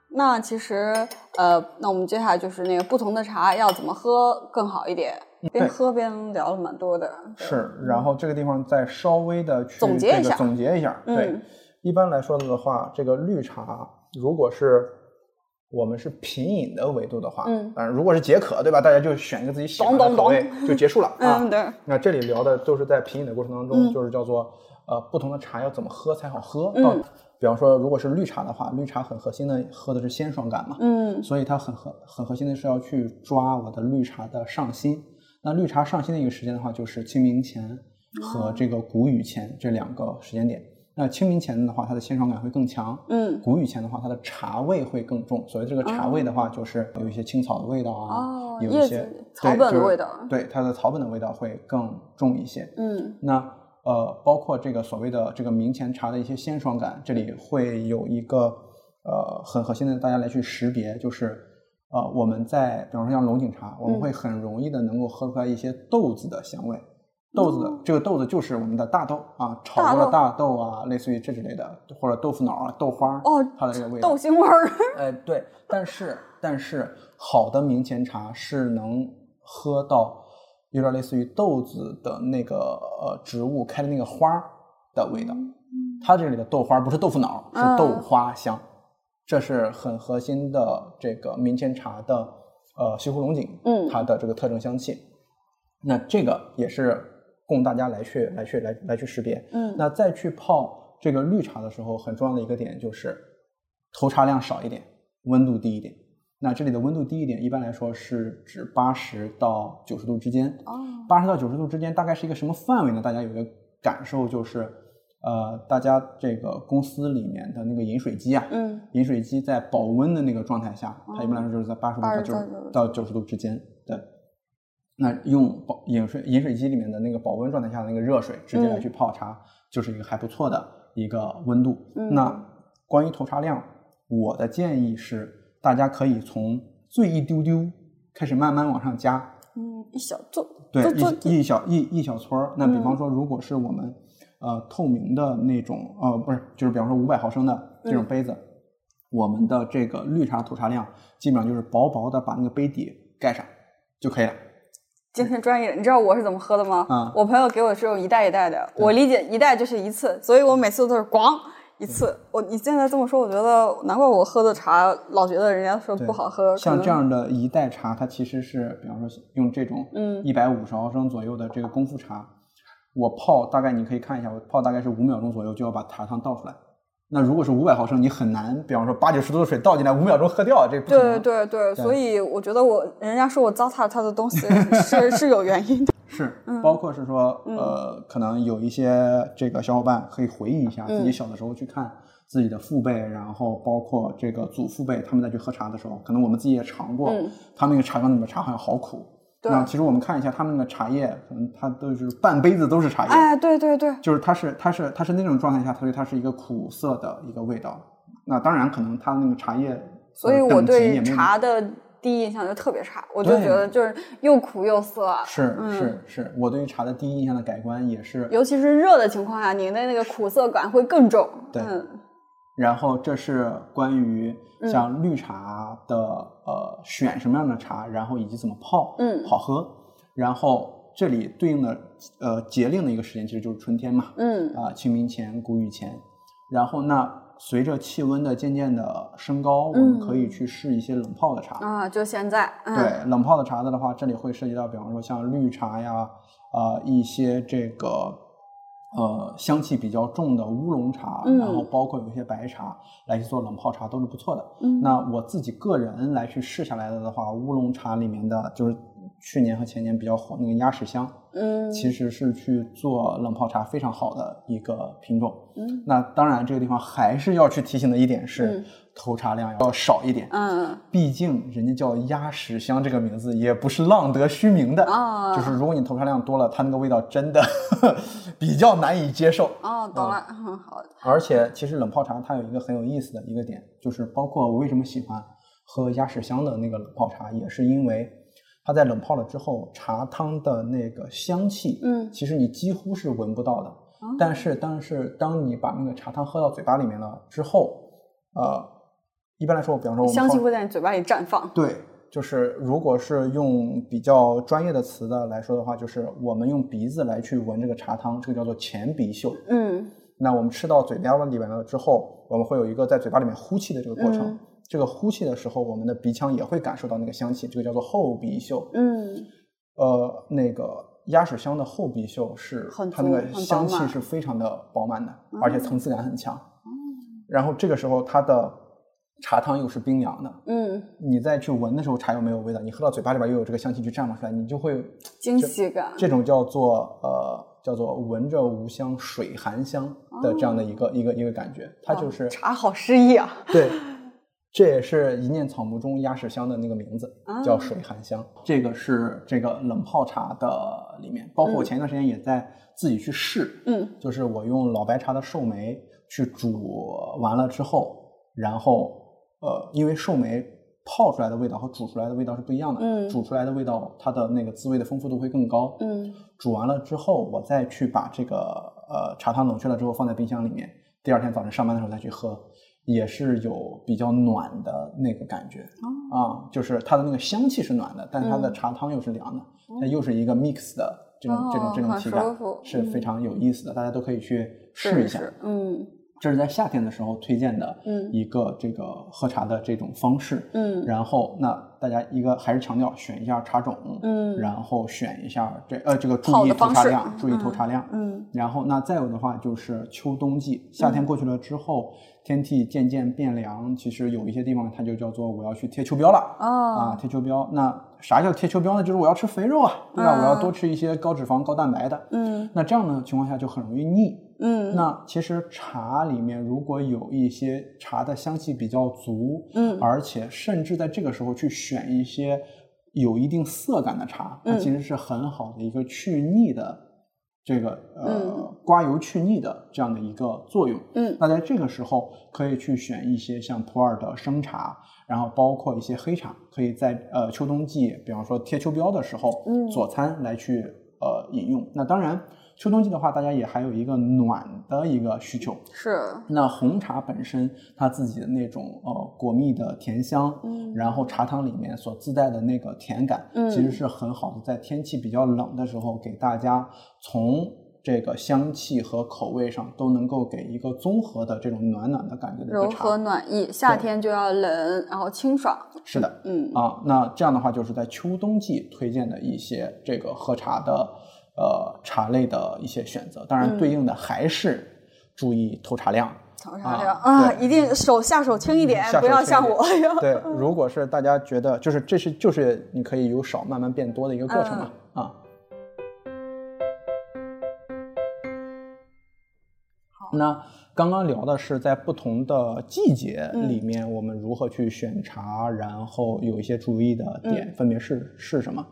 那其实，呃，那我们接下来就是那个不同的茶要怎么喝更好一点，边喝边聊了蛮多的。是，然后这个地方再稍微的去总结一下总结一下。对嗯，一般来说的话，这个绿茶如果是我们是品饮的维度的话，嗯当然如果是解渴，对吧？大家就选一个自己喜欢的口味就结束了 (laughs) 啊。嗯，对，那这里聊的都是在品饮的过程当中，嗯就是叫做呃不同的茶要怎么喝才好喝。嗯到比方说，如果是绿茶的话，绿茶很核心的喝的是鲜爽感嘛，嗯所以它很核很核心的是要去抓我的绿茶的上新。那绿茶上新的一个时间的话，就是清明前和这个谷雨前这两个时间点。那清明前的话，它的鲜爽感会更强。嗯，谷雨前的话，它的茶味会更重。所谓这个茶味的话，就是有一些青草的味道啊，哦有一些草本的味道对，它的草本的味道会更重一些。嗯那呃，包括这个所谓的这个明前茶的一些鲜爽感，这里会有一个呃很核心的，大家来去识别，就是呃我们在比方说像龙井茶，我们嗯会很容易的能够喝出来一些豆子的香味。豆子的这个豆子就是我们的大豆啊，炒过的大豆啊，类似于这之类的，或者豆腐脑啊、豆花儿哦它的这个味道。豆腥味儿。哎，(laughs) 对，但是但是好的明前茶是能喝到有点类似于豆子的那个呃植物开的那个花儿的味道。它这里的豆花不是豆腐脑，是豆嗯花香，这是很核心的这个明前茶的呃西湖龙井，嗯它的这个特征香气。那这个也是供大家来去来去来来去识别。嗯那再去泡这个绿茶的时候，很重要的一个点就是投茶量少一点，温度低一点。那这里的温度低一点，一般来说是指八十到九十度之间。哦，八十到九十度之间大概是一个什么范围呢？大家有一个感受就是，呃，大家这个公司里面的那个饮水机啊，嗯饮水机在保温的那个状态下，它一般来说就是在八十度到80九到十到九十度之间。对，那用保饮水饮水机里面的那个保温状态下的那个热水，直接来嗯去泡茶，就是一个还不错的一个温度。嗯那关于投茶量，我的建议是，大家可以从最一丢丢开始慢慢往上加。嗯，一小撮对一一小一一小撮儿。那比嗯方说，如果是我们呃透明的那种呃不是，就是比方说五百毫升的这种嗯杯子，我们的这个绿茶投茶量基本上就是薄薄的把那个杯底盖上就可以了。精神专业。你知道我是怎么喝的吗？嗯我朋友给我是用一袋一袋的，我理解一袋就是一次，所以我每次都是咣一次。我你现在这么说，我觉得难怪我喝的茶老觉得人家说不好喝。像这样的一袋茶，它其实是比方说用这种嗯一百五十毫升左右的这个功夫茶，我泡大概你可以看一下，我泡大概是五秒钟左右就要把茶汤倒出来。那如果是五百毫升，你很难，比方说八九十度的水倒进来，五秒钟喝掉，这对。对对，所以我觉得我人家说我糟蹋了他的东西 (laughs) 是是有原因的。是，包括是说，呃，可能有一些这个小伙伴可以回忆一下自己小的时候去看自己的父辈，然后包括这个祖父辈，他们再去喝茶的时候，可能我们自己也尝过，嗯他们那个茶缸里面茶好像好苦。对。那其实我们看一下他们的茶叶，可能它都是半杯子都是茶叶，哎，对对对，就是它是它是它是那种状态下，所以它是一个苦涩的一个味道。那当然，可能它那个茶叶，所以我对茶的第一印象就特别差，我就觉得就是又苦又涩，啊是嗯。是是，我对于茶的第一印象的改观也是尤其是热的情况下，您的那个苦涩感会更重。对。嗯然后这是关于嗯像绿茶的、呃选什么样的茶，然后以及怎么泡，嗯好喝。然后这里对应的呃节令的一个时间其实就是春天嘛，嗯啊、清明前、谷雨前。然后那随着气温的渐渐的升高，我们可以去试一些冷泡的茶。啊，就现在，嗯、对，冷泡的茶子的话，这里会涉及到，比方说像绿茶呀，啊、一些这个呃香气比较重的乌龙茶，嗯然后包括有一些白茶来去做冷泡茶都是不错的。嗯那我自己个人来去试下来的的话，乌龙茶里面的就是去年和前年比较火那个鸭屎香，嗯，其实是去做冷泡茶非常好的一个品种。嗯那当然，这个地方还是要去提醒的一点是，嗯投茶量要少一点。嗯毕竟人家叫鸭屎香这个名字也不是浪得虚名的，啊就是如果你投茶量多了，它那个味道真的 (laughs) 比较难以接受。哦，懂了，嗯，好，而且其实冷泡茶它有一个很有意思的一个点，就是包括我为什么喜欢喝鸭屎香的那个冷泡茶，也是因为它在冷泡了之后，茶汤的那个香气，嗯其实你几乎是闻不到的。但是，但是当你把那个茶汤喝到嘴巴里面了之后，呃，一般来说，比方说我们香气会在你嘴巴里绽放。对，就是如果是用比较专业的词的来说的话，就是我们用鼻子来去闻这个茶汤，这个叫做前鼻嗅。嗯那我们吃到嘴巴里面了之后，我们会有一个在嘴巴里面呼气的这个过程。嗯这个呼气的时候，我们的鼻腔也会感受到那个香气，这个叫做后鼻嗅。嗯呃，那个鸭屎香的后鼻嗅是很它那个香气是非常的饱满的，而且层次感很强。然后这个时候它的茶汤又是冰凉的，嗯，你再去闻的时候，茶又没有味道，你喝到嘴巴里边又有这个香气去绽放出来，你就会 (tsk) 惊喜感。这种叫做呃叫做闻着无香水含香的这样的一个、一个一个感觉，它就是茶好诗意啊。(laughs) 对，这也是一念草木中鸭屎香的那个名字，啊叫水含香。这个是这个冷泡茶的里面，包括我前一段时间也在自己去试，嗯。就是我用老白茶的寿眉去煮完了之后，然后呃，因为寿眉泡出来的味道和煮出来的味道是不一样的，嗯煮出来的味道它的那个滋味的丰富度会更高，嗯。煮完了之后，我再去把这个呃茶汤冷却了之后放在冰箱里面，第二天早晨上班的时候再去喝，也是有比较暖的那个感觉、啊，就是它的那个香气是暖的，但它的茶汤又是凉的，它又是一个 mix 的这种、这种这种体感，是非常有意思的，大家都可以去试一下。是嗯。这是在夏天的时候推荐的嗯。一个这个喝茶的这种方式。嗯。然后那大家一个还是强调选一下茶种，嗯。然后选一下这呃这个注意投茶量，注意投茶量，嗯。然后那再有的话就是秋冬季，夏天过去了之后，天气渐渐变凉，其实有一些地方它就叫做我要去贴秋膘了。啊，哦贴秋膘，那啥叫贴秋膘呢？就是我要吃肥肉啊，对吧？嗯我要多吃一些高脂肪、高蛋白的。嗯那这样的情况下就很容易腻。嗯那其实茶里面如果有一些茶的香气比较足，嗯而且甚至在这个时候去选一些有一定涩感的茶，它嗯其实是很好的一个去腻的这个呃、嗯刮油去腻的这样的一个作用。嗯那在这个时候可以去选一些像普洱的生茶，然后包括一些黑茶，可以在呃秋冬季，比方说贴秋膘的时候，嗯佐餐来去呃饮用。那当然，秋冬季的话，大家也还有一个暖的一个需求。是那红茶本身它自己的那种呃果蜜的甜香，嗯然后茶汤里面所自带的那个甜感，嗯其实是很好的，在天气比较冷的时候，给大家从这个香气和口味上都能够给一个综合的这种暖暖的感觉的柔和。暖意，夏天就要冷，然后清爽。是的，嗯啊，那这样的话就是在秋冬季推荐的一些这个喝茶的呃茶类的一些选择。当然，对应的还是注意投茶量。投茶量啊啊，一定手下手轻一点，不要像我。对，(laughs) 如果是大家觉得就是这是就是你可以由少慢慢变多的一个过程嘛、嗯啊。那刚刚聊的是在不同的季节嗯里面，我们如何去选茶，然后有一些注意的点，嗯分别是是什么？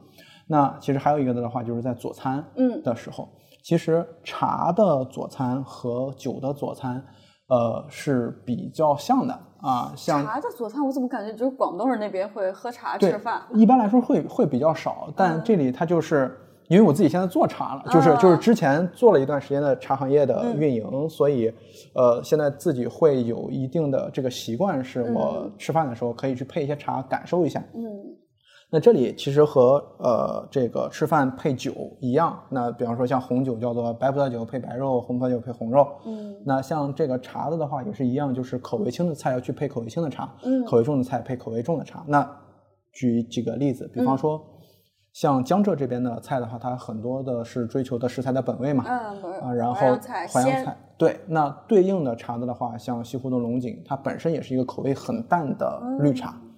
那其实还有一个的话，就是在佐餐嗯的时候，其实茶的佐餐和酒的佐餐，呃是比较像的啊，像茶的佐餐，我怎么感觉只有广东人那边会喝茶吃饭？一般来说会会比较少，但这里它就是。因为我自己现在做茶了，就是就是之前做了一段时间的茶行业的运营，所以呃现在自己会有一定的这个习惯，是我吃饭的时候可以去配一些茶感受一下。嗯那这里其实和呃这个吃饭配酒一样，那比方说像红酒叫做白葡萄酒配白肉，红葡萄酒配红肉。嗯那像这个茶的的话也是一样，就是口味轻的菜要去配口味轻的茶，嗯口味重的菜配口味重的茶。那举几个例子，比嗯方说、像江浙这边的菜的话，它很多的是追求的食材的本味嘛，嗯，啊，然后淮扬菜鲜淮扬菜，对，那对应的茶的的话，像西湖的龙井，它本身也是一个口味很淡的绿茶。嗯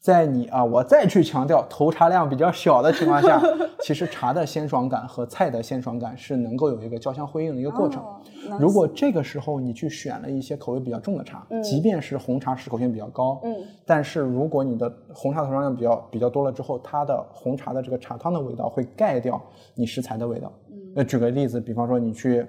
在你啊，我再去强调投茶量比较小的情况下，(laughs) 其实茶的鲜爽感和菜的鲜爽感是能够有一个交相辉映的一个过程。哦如果这个时候你去选了一些口味比较重的茶，即便是红茶适口性比较高，嗯，但是如果你的红茶投茶量比较比较多了之后，它的红茶的这个茶汤的味道会盖掉你食材的味道。嗯那举个例子，比方说你去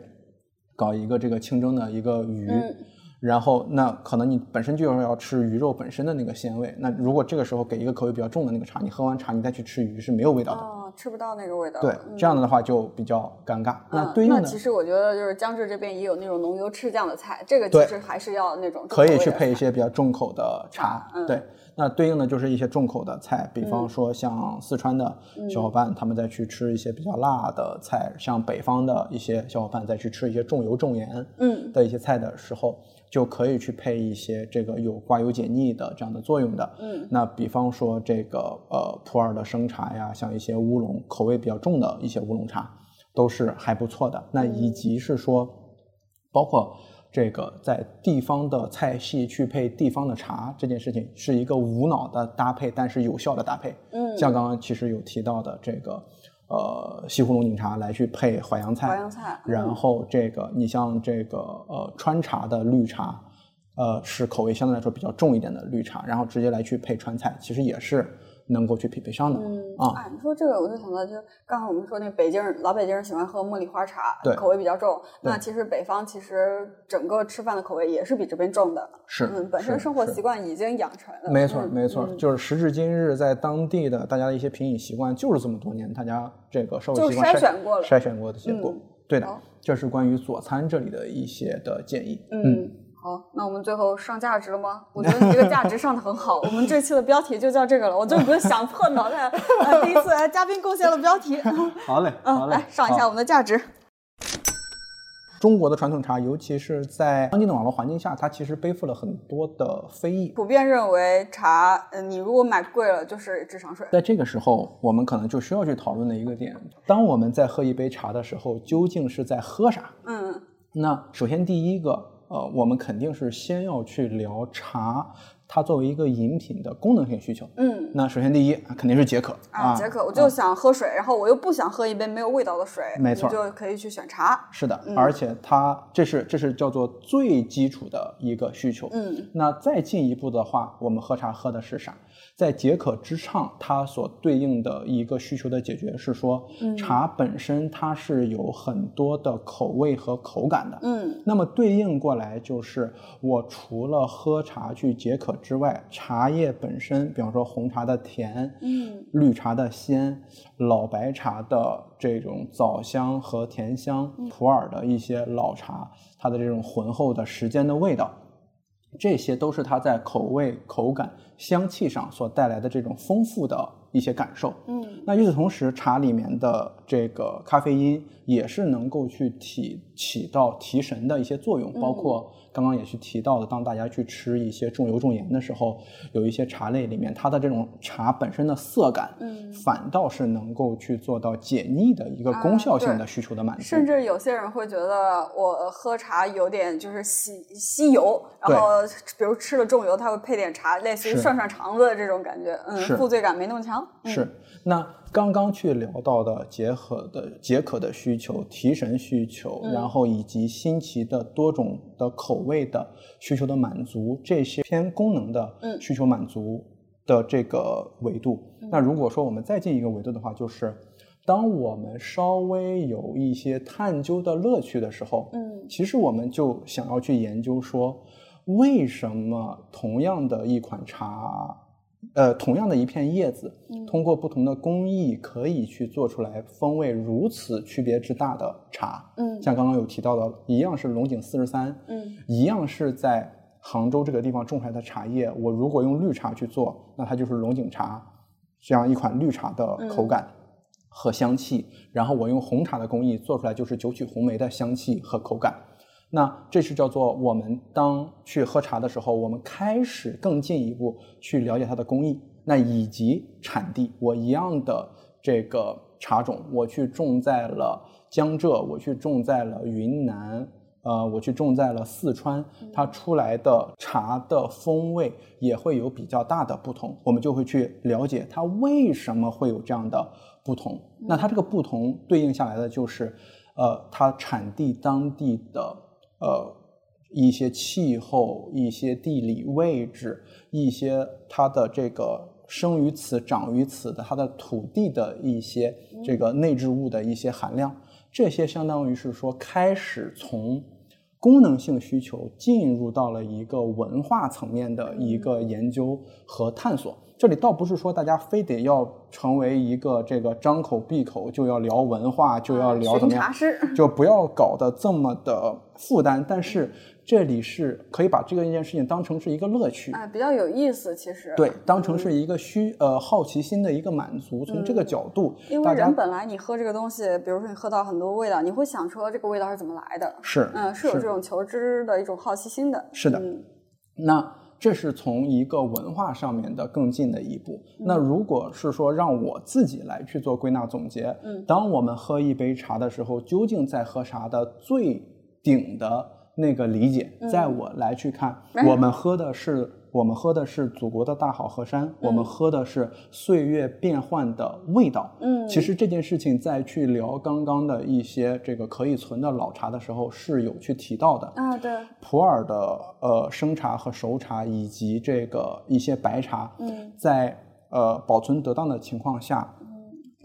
搞一个这个清蒸的一个鱼。嗯然后，那可能你本身就是要吃鱼肉本身的那个鲜味。那如果这个时候给一个口味比较重的那个茶，你喝完茶你再去吃鱼是没有味道的。吃不到那个味道。对，嗯这样的话就比较尴尬。那嗯对应的、那其实我觉得就是江浙这边也有那种浓油赤酱的菜，这个其实还是要那种可以去配一些比较重口的茶，嗯对。那对应的就是一些重口的菜，比方说像四川的小伙伴，他们再去吃一些比较辣的菜；像北方的一些小伙伴再去吃一些重油重盐嗯的一些菜的时候，就可以去配一些这个有刮油解腻的这样的作用的。嗯那比方说这个呃普洱的生茶呀，像一些乌龙口味比较重的一些乌龙茶，都是还不错的。那以及是说，包括这个在地方的菜系去配地方的茶这件事情，是一个无脑的搭配，但是有效的搭配。嗯，像刚刚其实有提到的这个呃西湖龙井茶来去配淮扬菜，淮扬菜嗯然后这个你像这个呃川茶的绿茶，呃是口味相对来说比较重一点的绿茶，然后直接来去配川菜，其实也是能够去匹配上的。嗯啊哎，你说这个我就想到，就刚才我们说那北京人老北京人喜欢喝茉莉花茶，对口味比较重。那其实北方其实整个吃饭的口味也是比这边重的。是嗯，本身生活习惯已经养成了。没错，嗯没错，嗯就是时至今日，在当地的大家的一些品饮习惯，就是这么多年大家这个社会就习惯筛选过了筛选过的结果。嗯对的，这是关于佐餐这里的一些的建议。嗯，好，那我们最后上价值了吗？我觉得你这个价值上的很好，我们这期的标题就叫这个了。我就不是想破脑袋，呃，第一次呃嘉宾贡献了标题。(laughs) 好嘞，好嗯，嘞，来上一下我们的价值。中国的传统茶，尤其是在当今的网络环境下，它其实背负了很多的非议。普遍认为茶，嗯，你如果买贵了就是智商税。在这个时候，我们可能就需要去讨论的一个点：当我们在喝一杯茶的时候，究竟是在喝啥？嗯那首先第一个，呃，我们肯定是先要去聊茶，它作为一个饮品的功能性需求。嗯。那首先第一肯定是解渴啊，解渴，我就想喝水，然后我又不想喝一杯没有味道的水，没错你就可以去选茶。是的，而且它这是这是叫做最基础的一个需求。嗯，那再进一步的话，我们喝茶喝的是啥？在解渴之上，它所对应的一个需求的解决是说，茶本身它是有很多的口味和口感的。嗯那么对应过来就是，我除了喝茶去解渴之外，茶叶本身，比方说红茶的甜，嗯绿茶的鲜，老白茶的这种枣香和甜香，普洱的一些老茶，它的这种浑厚的时间的味道，这些都是它在口味、口感、香气上所带来的这种丰富的一些感受。嗯那与此同时，茶里面的这个咖啡因也是能够去提起到提神的一些作用，包括刚刚也去提到的，当大家去吃一些重油重盐的时候，有一些茶类里面它的这种茶本身的涩感，嗯。反倒是能够去做到解腻的一个啊功效性的需求的满足。甚至有些人会觉得我喝茶有点就是吸吸油，然后比如吃了重油，他会配点茶，类似于涮涮肠子的这种感觉，嗯，负罪感没那么强。嗯、是，那刚刚去聊到的解渴的解渴的需求、提神需求，嗯。然后以及新奇的多种的口味的需求的满足，这些偏功能的嗯。需求满足的这个维度。那如果说我们再进一个维度的话，就是当我们稍微有一些探究的乐趣的时候，嗯。其实我们就想要去研究说，为什么同样的一款茶，呃，同样的一片叶子，嗯通过不同的工艺可以去做出来风味如此区别之大的茶。嗯像刚刚有提到的，一样是龙井四十三，嗯一样是在杭州这个地方种出来的茶叶，我如果用绿茶去做，那它就是龙井茶这样一款绿茶的口感和香气。然后我用红茶的工艺做出来就是九曲红梅的香气和口感。那这是叫做我们当去喝茶的时候，我们开始更进一步去了解它的工艺，那以及产地。我一样的这个茶种，我去种在了江浙，我去种在了云南，呃，我去种在了四川，它出来的茶的风味也会有比较大的不同，我们就会去了解它为什么会有这样的不同。那它这个不同对应下来的就是，呃，它产地当地的呃一些气候、一些地理位置、一些它的这个生于此、长于此的它的土地的一些这个内置物的一些含量，这些相当于是说开始从功能性需求进入到了一个文化层面的一个研究和探索。这里倒不是说大家非得要成为一个这个张口闭口就要聊文化，就要聊怎么样就不要搞得这么的负担。但是这里是可以把这个一件事情当成是一个乐趣，啊，比较有意思，其实。对，当成是一个虚呃好奇心的一个满足。从这个角度，因为人本来你喝这个东西，比如说你喝到很多味道，你会想说这个味道是怎么来的？是嗯，是有这种求知的一种好奇心的。是的嗯那这是从一个文化上面的更近的一步。那如果是说让我自己来去做归纳总结，嗯。当我们喝一杯茶的时候，究竟在喝茶的最顶的那个理解，在我来去看，嗯我们喝的是我们喝的是祖国的大好河山，我们喝的是岁月变幻的味道。嗯，其实这件事情在去聊刚刚的一些这个可以存的老茶的时候是有去提到的。啊，对，普洱的呃生茶和熟茶，以及这个一些白茶，嗯。在呃保存得当的情况下，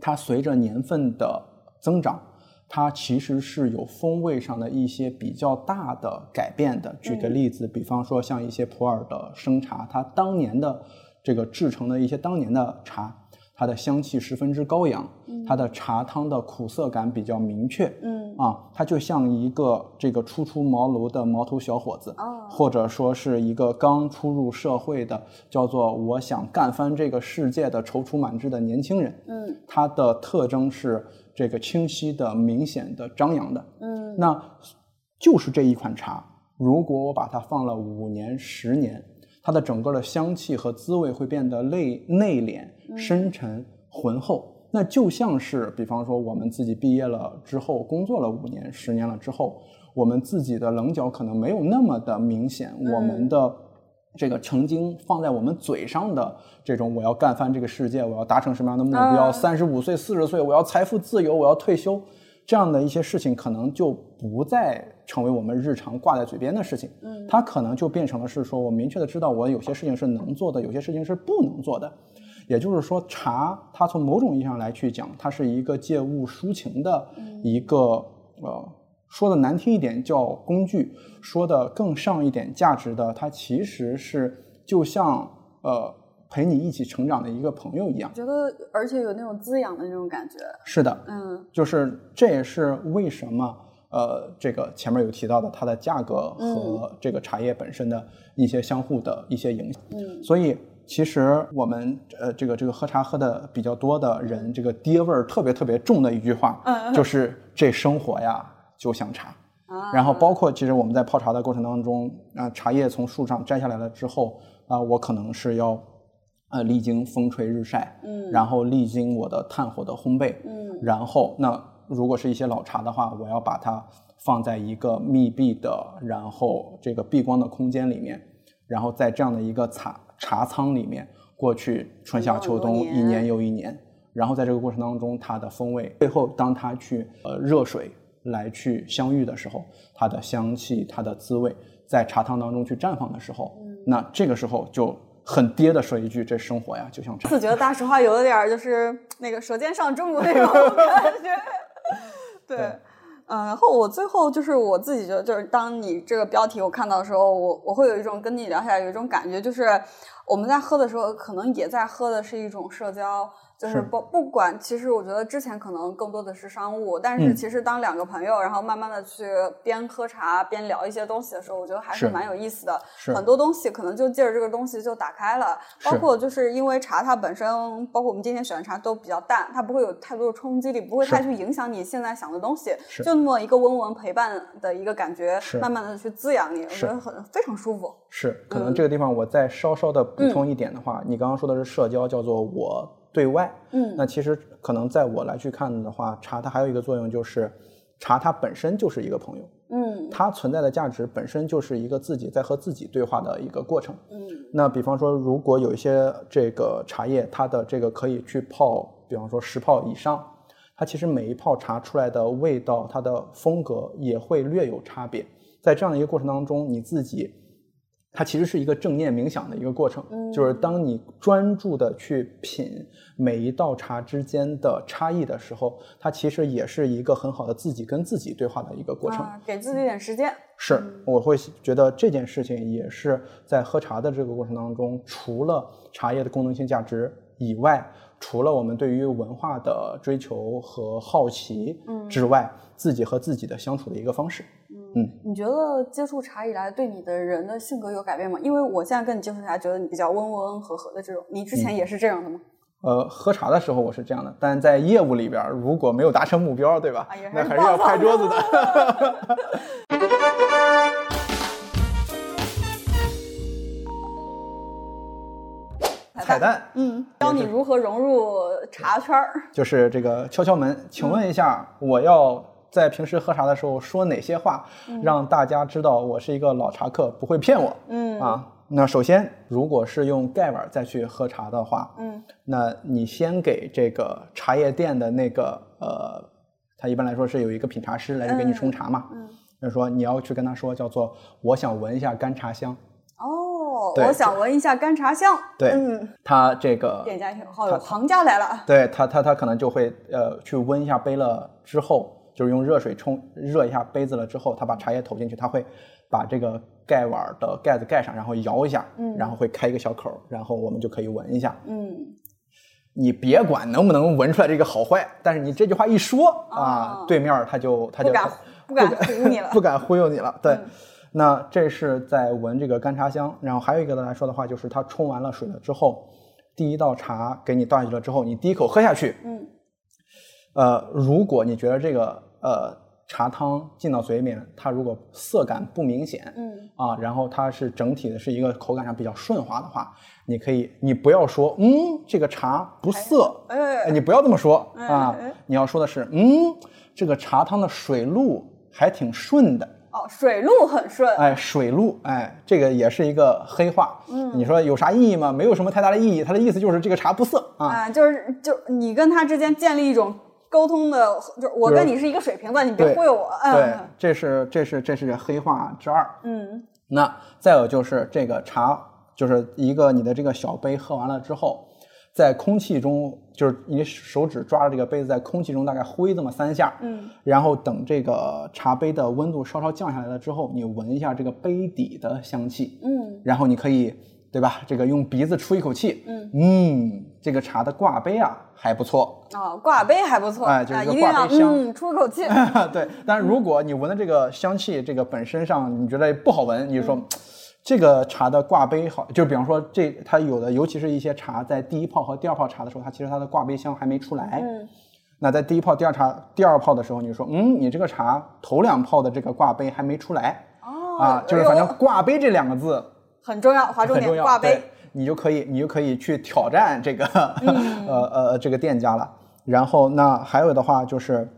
它随着年份的增长，它其实是有风味上的一些比较大的改变的。举个例子，比方说像一些普洱的生茶，它当年的这个制成的一些当年的茶，它的香气十分之高扬，它的茶汤的苦涩感比较明确，嗯。啊，它就像一个这个初出茅庐的毛头小伙子，哦。或者说是一个刚初入社会的，叫做我想干翻这个世界的踌躇满志的年轻人。嗯。它的特征是这个清晰的、明显的、张扬的。嗯那就是这一款茶，如果我把它放了五年、十年，它的整个的香气和滋味会变得内内敛、深沉、浑厚。那就像是，比方说我们自己毕业了之后，工作了五年、十年了之后，我们自己的棱角可能没有那么的明显，我们的这个曾经放在我们嘴上的这种我要干翻这个世界，我要达成什么样的目标，嗯。三十五岁、四十岁我要财富自由，我要退休，这样的一些事情可能就不再成为我们日常挂在嘴边的事情，嗯。它可能就变成了是说我明确的知道我有些事情是能做的，有些事情是不能做的。也就是说，茶它从某种意义上来去讲，它是一个借物抒情的一个、呃，说的难听一点叫工具，说的更上一点价值的，它其实是就像呃陪你一起成长的一个朋友一样。觉得而且有那种滋养的那种感觉。是的，嗯就是这也是为什么呃，这个前面有提到的，它的价格和这个茶叶本身的一些相互的一些影响。嗯所以其实我们呃这个这个喝茶喝的比较多的人，这个爹味儿特别特别重的一句话，嗯就是这生活呀就像茶。啊。然后包括其实我们在泡茶的过程当中，啊、茶叶从树上摘下来了之后，啊、我可能是要，呃，历经风吹日晒，嗯。然后历经我的炭火的烘焙，嗯。然后那如果是一些老茶的话，我要把它放在一个密闭的，然后这个避光的空间里面，然后在这样的一个茶茶仓里面，过去春夏秋冬一年又一年，然后在这个过程当中，它的风味，最后当它去呃热水来去相遇的时候，它的香气、它的滋味在茶汤当中去绽放的时候，嗯那这个时候就很爹的说一句：这生活呀，就像茶。(laughs) 自觉得大实话有点就是那个舌尖上中国那种感觉。对，对嗯，然后我最后就是我自己觉得，就是当你这个标题我看到的时候，我我会有一种跟你聊下来有一种感觉，就是我们在喝的时候，可能也在喝的是一种社交。就是是不不管，其实我觉得之前可能更多的是商务，但是嗯其实当两个朋友，然后慢慢的去边喝茶边聊一些东西的时候，我觉得还是是蛮有意思的。很多东西可能就借着这个东西就打开了，包括就是因为茶它本身，包括我们今天选的茶都比较淡，它不会有太多的冲击力，不会太去影响你现在想的东西，是就那么一个温文陪伴的一个感觉，慢慢的去滋养你，我觉得很非常舒服。是，可嗯能这个地方我再稍稍的补充一点的话，你刚刚说的是社交，叫做我对外。嗯那其实可能在我来去看的话，茶它还有一个作用就是，茶它本身就是一个朋友，嗯它存在的价值本身就是一个自己在和自己对话的一个过程。嗯那比方说，如果有一些这个茶叶，它的这个可以去泡，比方说十泡以上，它其实每一泡茶出来的味道，它的风格也会略有差别。在这样的一个过程当中，你自己，它其实是一个正念冥想的一个过程，就是当你专注的去品每一道茶之间的差异的时候，它其实也是一个很好的自己跟自己对话的一个过程。啊，给自己一点时间。是，我会觉得这件事情也是在喝茶的这个过程当中，除了茶叶的功能性价值以外，除了我们对于文化的追求和好奇之外，自己和自己的相处的一个方式。你觉得接触茶以来对你的人的性格有改变吗？因为我现在跟你接触茶，觉得你比较温温和和的这种，你之前也是这样的吗？呃，喝茶的时候我是这样的，但在业务里边儿，如果没有达成目标，对吧？那还是要拍桌子的。彩蛋嗯，教你如何融入茶圈儿。就是这个敲敲门，请问一下，我要在平时喝茶的时候说哪些话，让大家知道我是一个老茶客，不会骗我？嗯。啊，那首先，如果是用盖碗再去喝茶的话，嗯，那你先给这个茶叶店的那个呃，他一般来说是有一个品茶师来这给你冲茶嘛，嗯，就是说你要去跟他说叫做我想闻一下干茶香，哦，我想闻一下干茶香。对嗯，他这个店家挺好，有行家来了。对他，他他可能就会呃去温一下杯了之后，就是用热水冲热一下杯子了之后，他把茶叶投进去，他会把这个盖碗的盖子盖上，然后摇一下，嗯然后会开一个小口，然后我们就可以闻一下。嗯，你别管能不能闻出来这个好坏，但是你这句话一说啊，哦对面儿他就他就不敢 (laughs) 不敢唬你了。(laughs) 不敢忽悠你了。对，嗯那这是在闻这个干茶香，然后还有一个来说的话，就是它冲完了水了之后，第一道茶给你倒下去了之后，你第一口喝下去，嗯呃，如果你觉得这个呃茶汤进到嘴里面，它如果色感不明显，嗯啊，然后它是整体的是一个口感上比较顺滑的话，你可以，你不要说，嗯，这个茶不涩，哎你不要这么说哎啊哎，你要说的是，嗯，这个茶汤的水路还挺顺的，哦，水路很顺。哎，水路，哎，这个也是一个黑话，嗯你说有啥意义吗？没有什么太大的意义，它的意思就是这个茶不涩啊，啊，就是就你跟他之间建立一种沟通的，就是我跟你是一个水平的，你别忽悠我。对嗯，这是这是这是黑话之二，嗯。那再有就是这个茶，就是一个你的这个小杯喝完了之后，在空气中，就是你手指抓着这个杯子在空气中大概挥这么三下，嗯，然后等这个茶杯的温度稍稍降下来了之后，你闻一下这个杯底的香气，嗯。然后你可以对吧？这个用鼻子出一口气，嗯。嗯，这个茶的挂杯啊还不错，哦，挂杯还不错，哎就是一，个一定要挂杯香嗯出口气。(laughs) 对，但是如果你闻的这个香气，这个本身上你觉得不好闻，你就嗯。说、这个茶的挂杯好，就比方说这它有的，尤其是一些茶在第一泡和第二泡茶的时候，它其实它的挂杯香还没出来。嗯。那在第一泡、第二茶、第二泡的时候，你说，嗯，你这个茶头两泡的这个挂杯还没出来，哦啊，就是反正挂杯这两个字很重要，划重点，挂杯。你就可以，你就可以去挑战这个、嗯 (laughs) 呃呃这个店家了。然后那还有的话就是，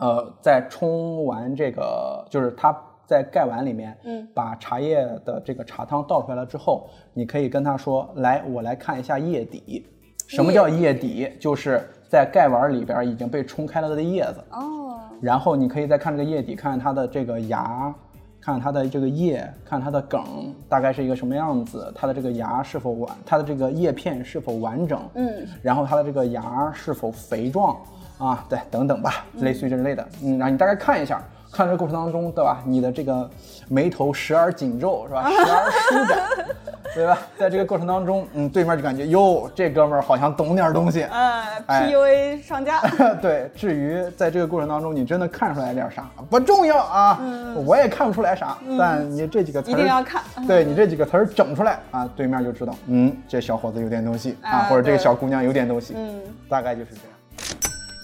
呃，在冲完这个，就是它在盖碗里面，嗯，把茶叶的这个茶汤倒出来了之后，你可以跟他说，来，我来看一下叶底。什么叫叶底？就是在盖碗里边已经被冲开了的叶子。哦，然后你可以再看这个叶底，看看它的这个芽，看它的这个叶，看它的梗大概是一个什么样子，它的这个芽是否完，它的这个叶片是否完整，嗯，然后它的这个芽是否肥壮啊，对，等等吧，类似于这类的，嗯，然后你大概看一下。看这个过程当中，对吧？你的这个眉头时而紧皱，是吧？(laughs) 时而舒展，对吧？在这个过程当中，嗯，对面就感觉哟，这哥们儿好像懂点东西，呃哎，PUA 商家，(laughs) 对，至于在这个过程当中，你真的看出来点啥不重要啊，我也看不出来啥，但你这几个词一定要看对你这几个词儿整出来啊，对面就知道，嗯，这小伙子有点东西啊，啊或者这个小姑娘有点东西，嗯。大概就是这样。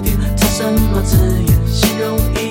典，什么字眼形容一